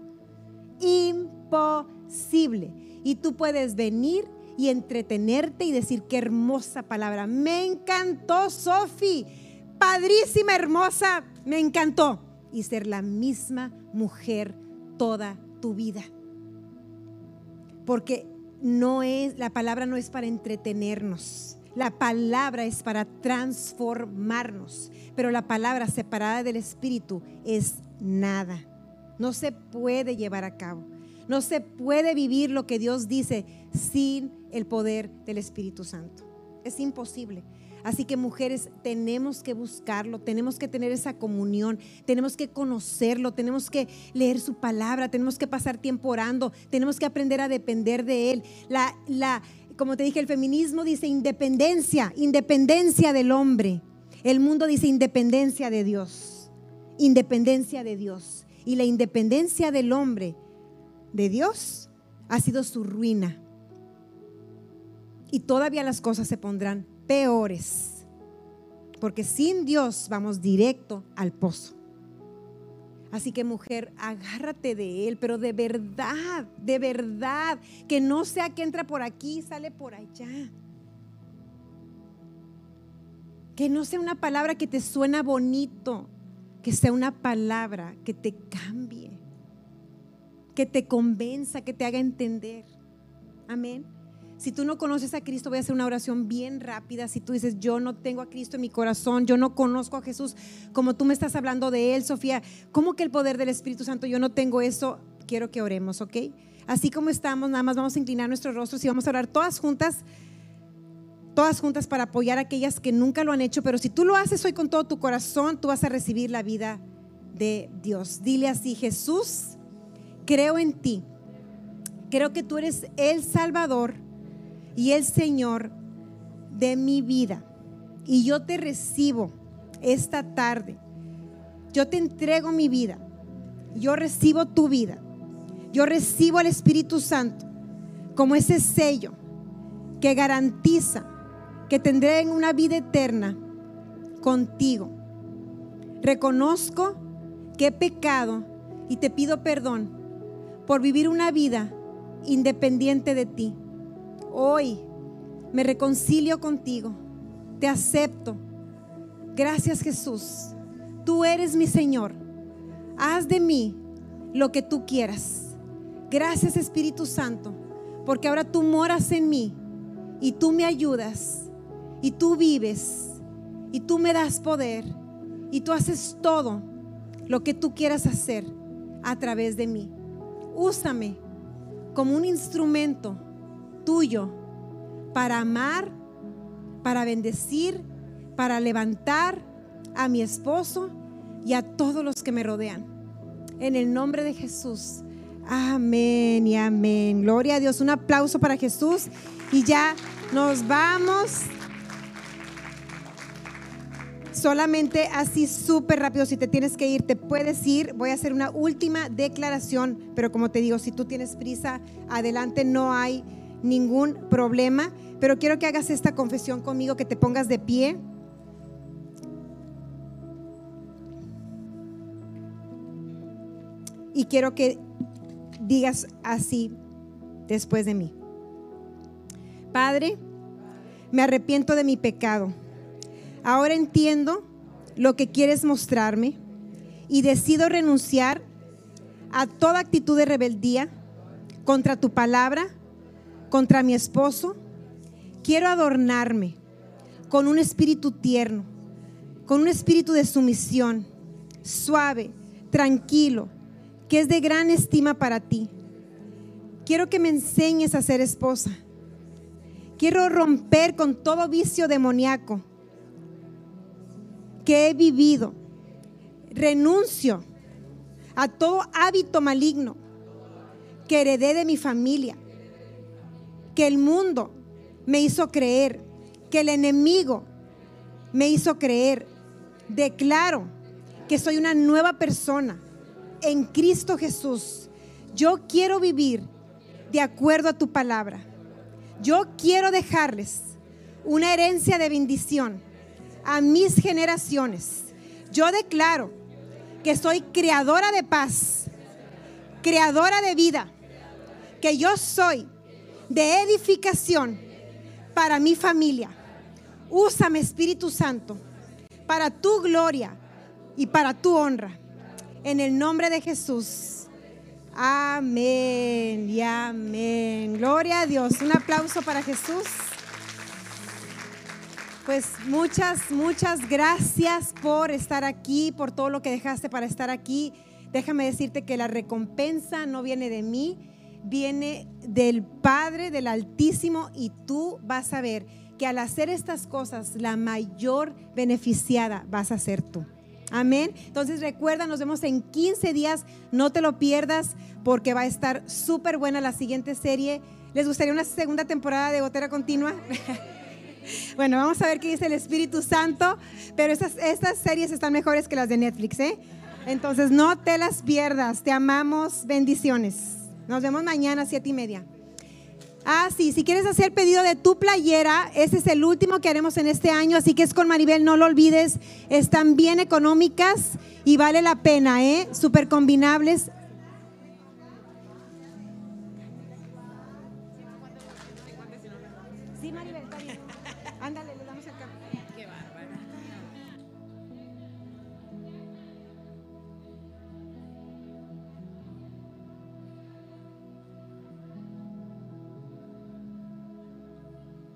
A: Imposible. Y tú puedes venir y entretenerte y decir qué hermosa palabra. Me encantó, Sofi. Padrísima, hermosa. Me encantó. Y ser la misma mujer toda tu vida. Porque no es, la palabra no es para entretenernos la palabra es para transformarnos, pero la palabra separada del Espíritu es nada. No se puede llevar a cabo. No se puede vivir lo que Dios dice sin el poder del Espíritu Santo. Es imposible. Así que mujeres, tenemos que buscarlo, tenemos que tener esa comunión, tenemos que conocerlo, tenemos que leer su palabra, tenemos que pasar tiempo orando, tenemos que aprender a depender de Él. La, la, como te dije, el feminismo dice independencia, independencia del hombre. El mundo dice independencia de Dios, independencia de Dios. Y la independencia del hombre de Dios ha sido su ruina. Y todavía las cosas se pondrán peores. Porque sin Dios vamos directo al pozo. Así que mujer, agárrate de Él, pero de verdad, de verdad, que no sea que entra por aquí y sale por allá. Que no sea una palabra que te suena bonito, que sea una palabra que te cambie, que te convenza, que te haga entender. Amén. Si tú no conoces a Cristo, voy a hacer una oración bien rápida. Si tú dices, yo no tengo a Cristo en mi corazón, yo no conozco a Jesús como tú me estás hablando de Él, Sofía, ¿cómo que el poder del Espíritu Santo, yo no tengo eso? Quiero que oremos, ¿ok? Así como estamos, nada más vamos a inclinar nuestros rostros y vamos a orar todas juntas, todas juntas para apoyar a aquellas que nunca lo han hecho, pero si tú lo haces hoy con todo tu corazón, tú vas a recibir la vida de Dios. Dile así, Jesús, creo en ti. Creo que tú eres el Salvador y el Señor de mi vida. Y yo te recibo esta tarde. Yo te entrego mi vida. Yo recibo tu vida. Yo recibo al Espíritu Santo como ese sello que garantiza que tendré una vida eterna contigo. Reconozco que he pecado y te pido perdón por vivir una vida independiente de ti. Hoy me reconcilio contigo, te acepto. Gracias Jesús, tú eres mi Señor. Haz de mí lo que tú quieras. Gracias Espíritu Santo, porque ahora tú moras en mí y tú me ayudas y tú vives y tú me das poder y tú haces todo lo que tú quieras hacer a través de mí. Úsame como un instrumento tuyo para amar, para bendecir, para levantar a mi esposo y a todos los que me rodean. En el nombre de Jesús. Amén y amén. Gloria a Dios. Un aplauso para Jesús. Y ya nos vamos. Solamente así súper rápido, si te tienes que ir, te puedes ir. Voy a hacer una última declaración, pero como te digo, si tú tienes prisa, adelante, no hay ningún problema. Pero quiero que hagas esta confesión conmigo, que te pongas de pie. Y quiero que digas así después de mí. Padre, me arrepiento de mi pecado Ahora entiendo lo que quieres mostrarme y decido renunciar a toda actitud de rebeldía contra tu palabra, contra mi esposo. Quiero adornarme con un espíritu tierno, con un espíritu de sumisión, suave, tranquilo, que es de gran estima para ti. Quiero que me enseñes a ser esposa. Quiero romper con todo vicio demoníaco que he vivido. Renuncio a todo hábito maligno que heredé de mi familia, que el mundo me hizo creer, que el enemigo me hizo creer. Declaro que soy una nueva persona en Cristo Jesús. Yo quiero vivir de acuerdo a tu palabra. Yo quiero dejarles una herencia de bendición a mis generaciones. Yo declaro que soy creadora de paz, creadora de vida, que yo soy de edificación para mi familia. Úsame, Espíritu Santo, para tu gloria y para tu honra. En el nombre de Jesús. Amén y amén. Gloria a Dios. Un aplauso para Jesús. Pues muchas, muchas gracias por estar aquí, por todo lo que dejaste para estar aquí. Déjame decirte que la recompensa no viene de mí, viene del Padre, del Altísimo, y tú vas a ver que al hacer estas cosas, la mayor beneficiada vas a ser tú. Amén. Entonces recuerda, nos vemos en 15 días, no te lo pierdas porque va a estar súper buena la siguiente serie. ¿Les gustaría una segunda temporada de Gotera Continua? Bueno, vamos a ver qué dice el Espíritu Santo, pero estas, estas series están mejores que las de Netflix, ¿eh? Entonces no te las pierdas, te amamos, bendiciones. Nos vemos mañana a siete y media. Ah, sí, si quieres hacer pedido de tu playera, ese es el último que haremos en este año, así que es con Maribel, no lo olvides, están bien económicas y vale la pena, ¿eh? Súper combinables.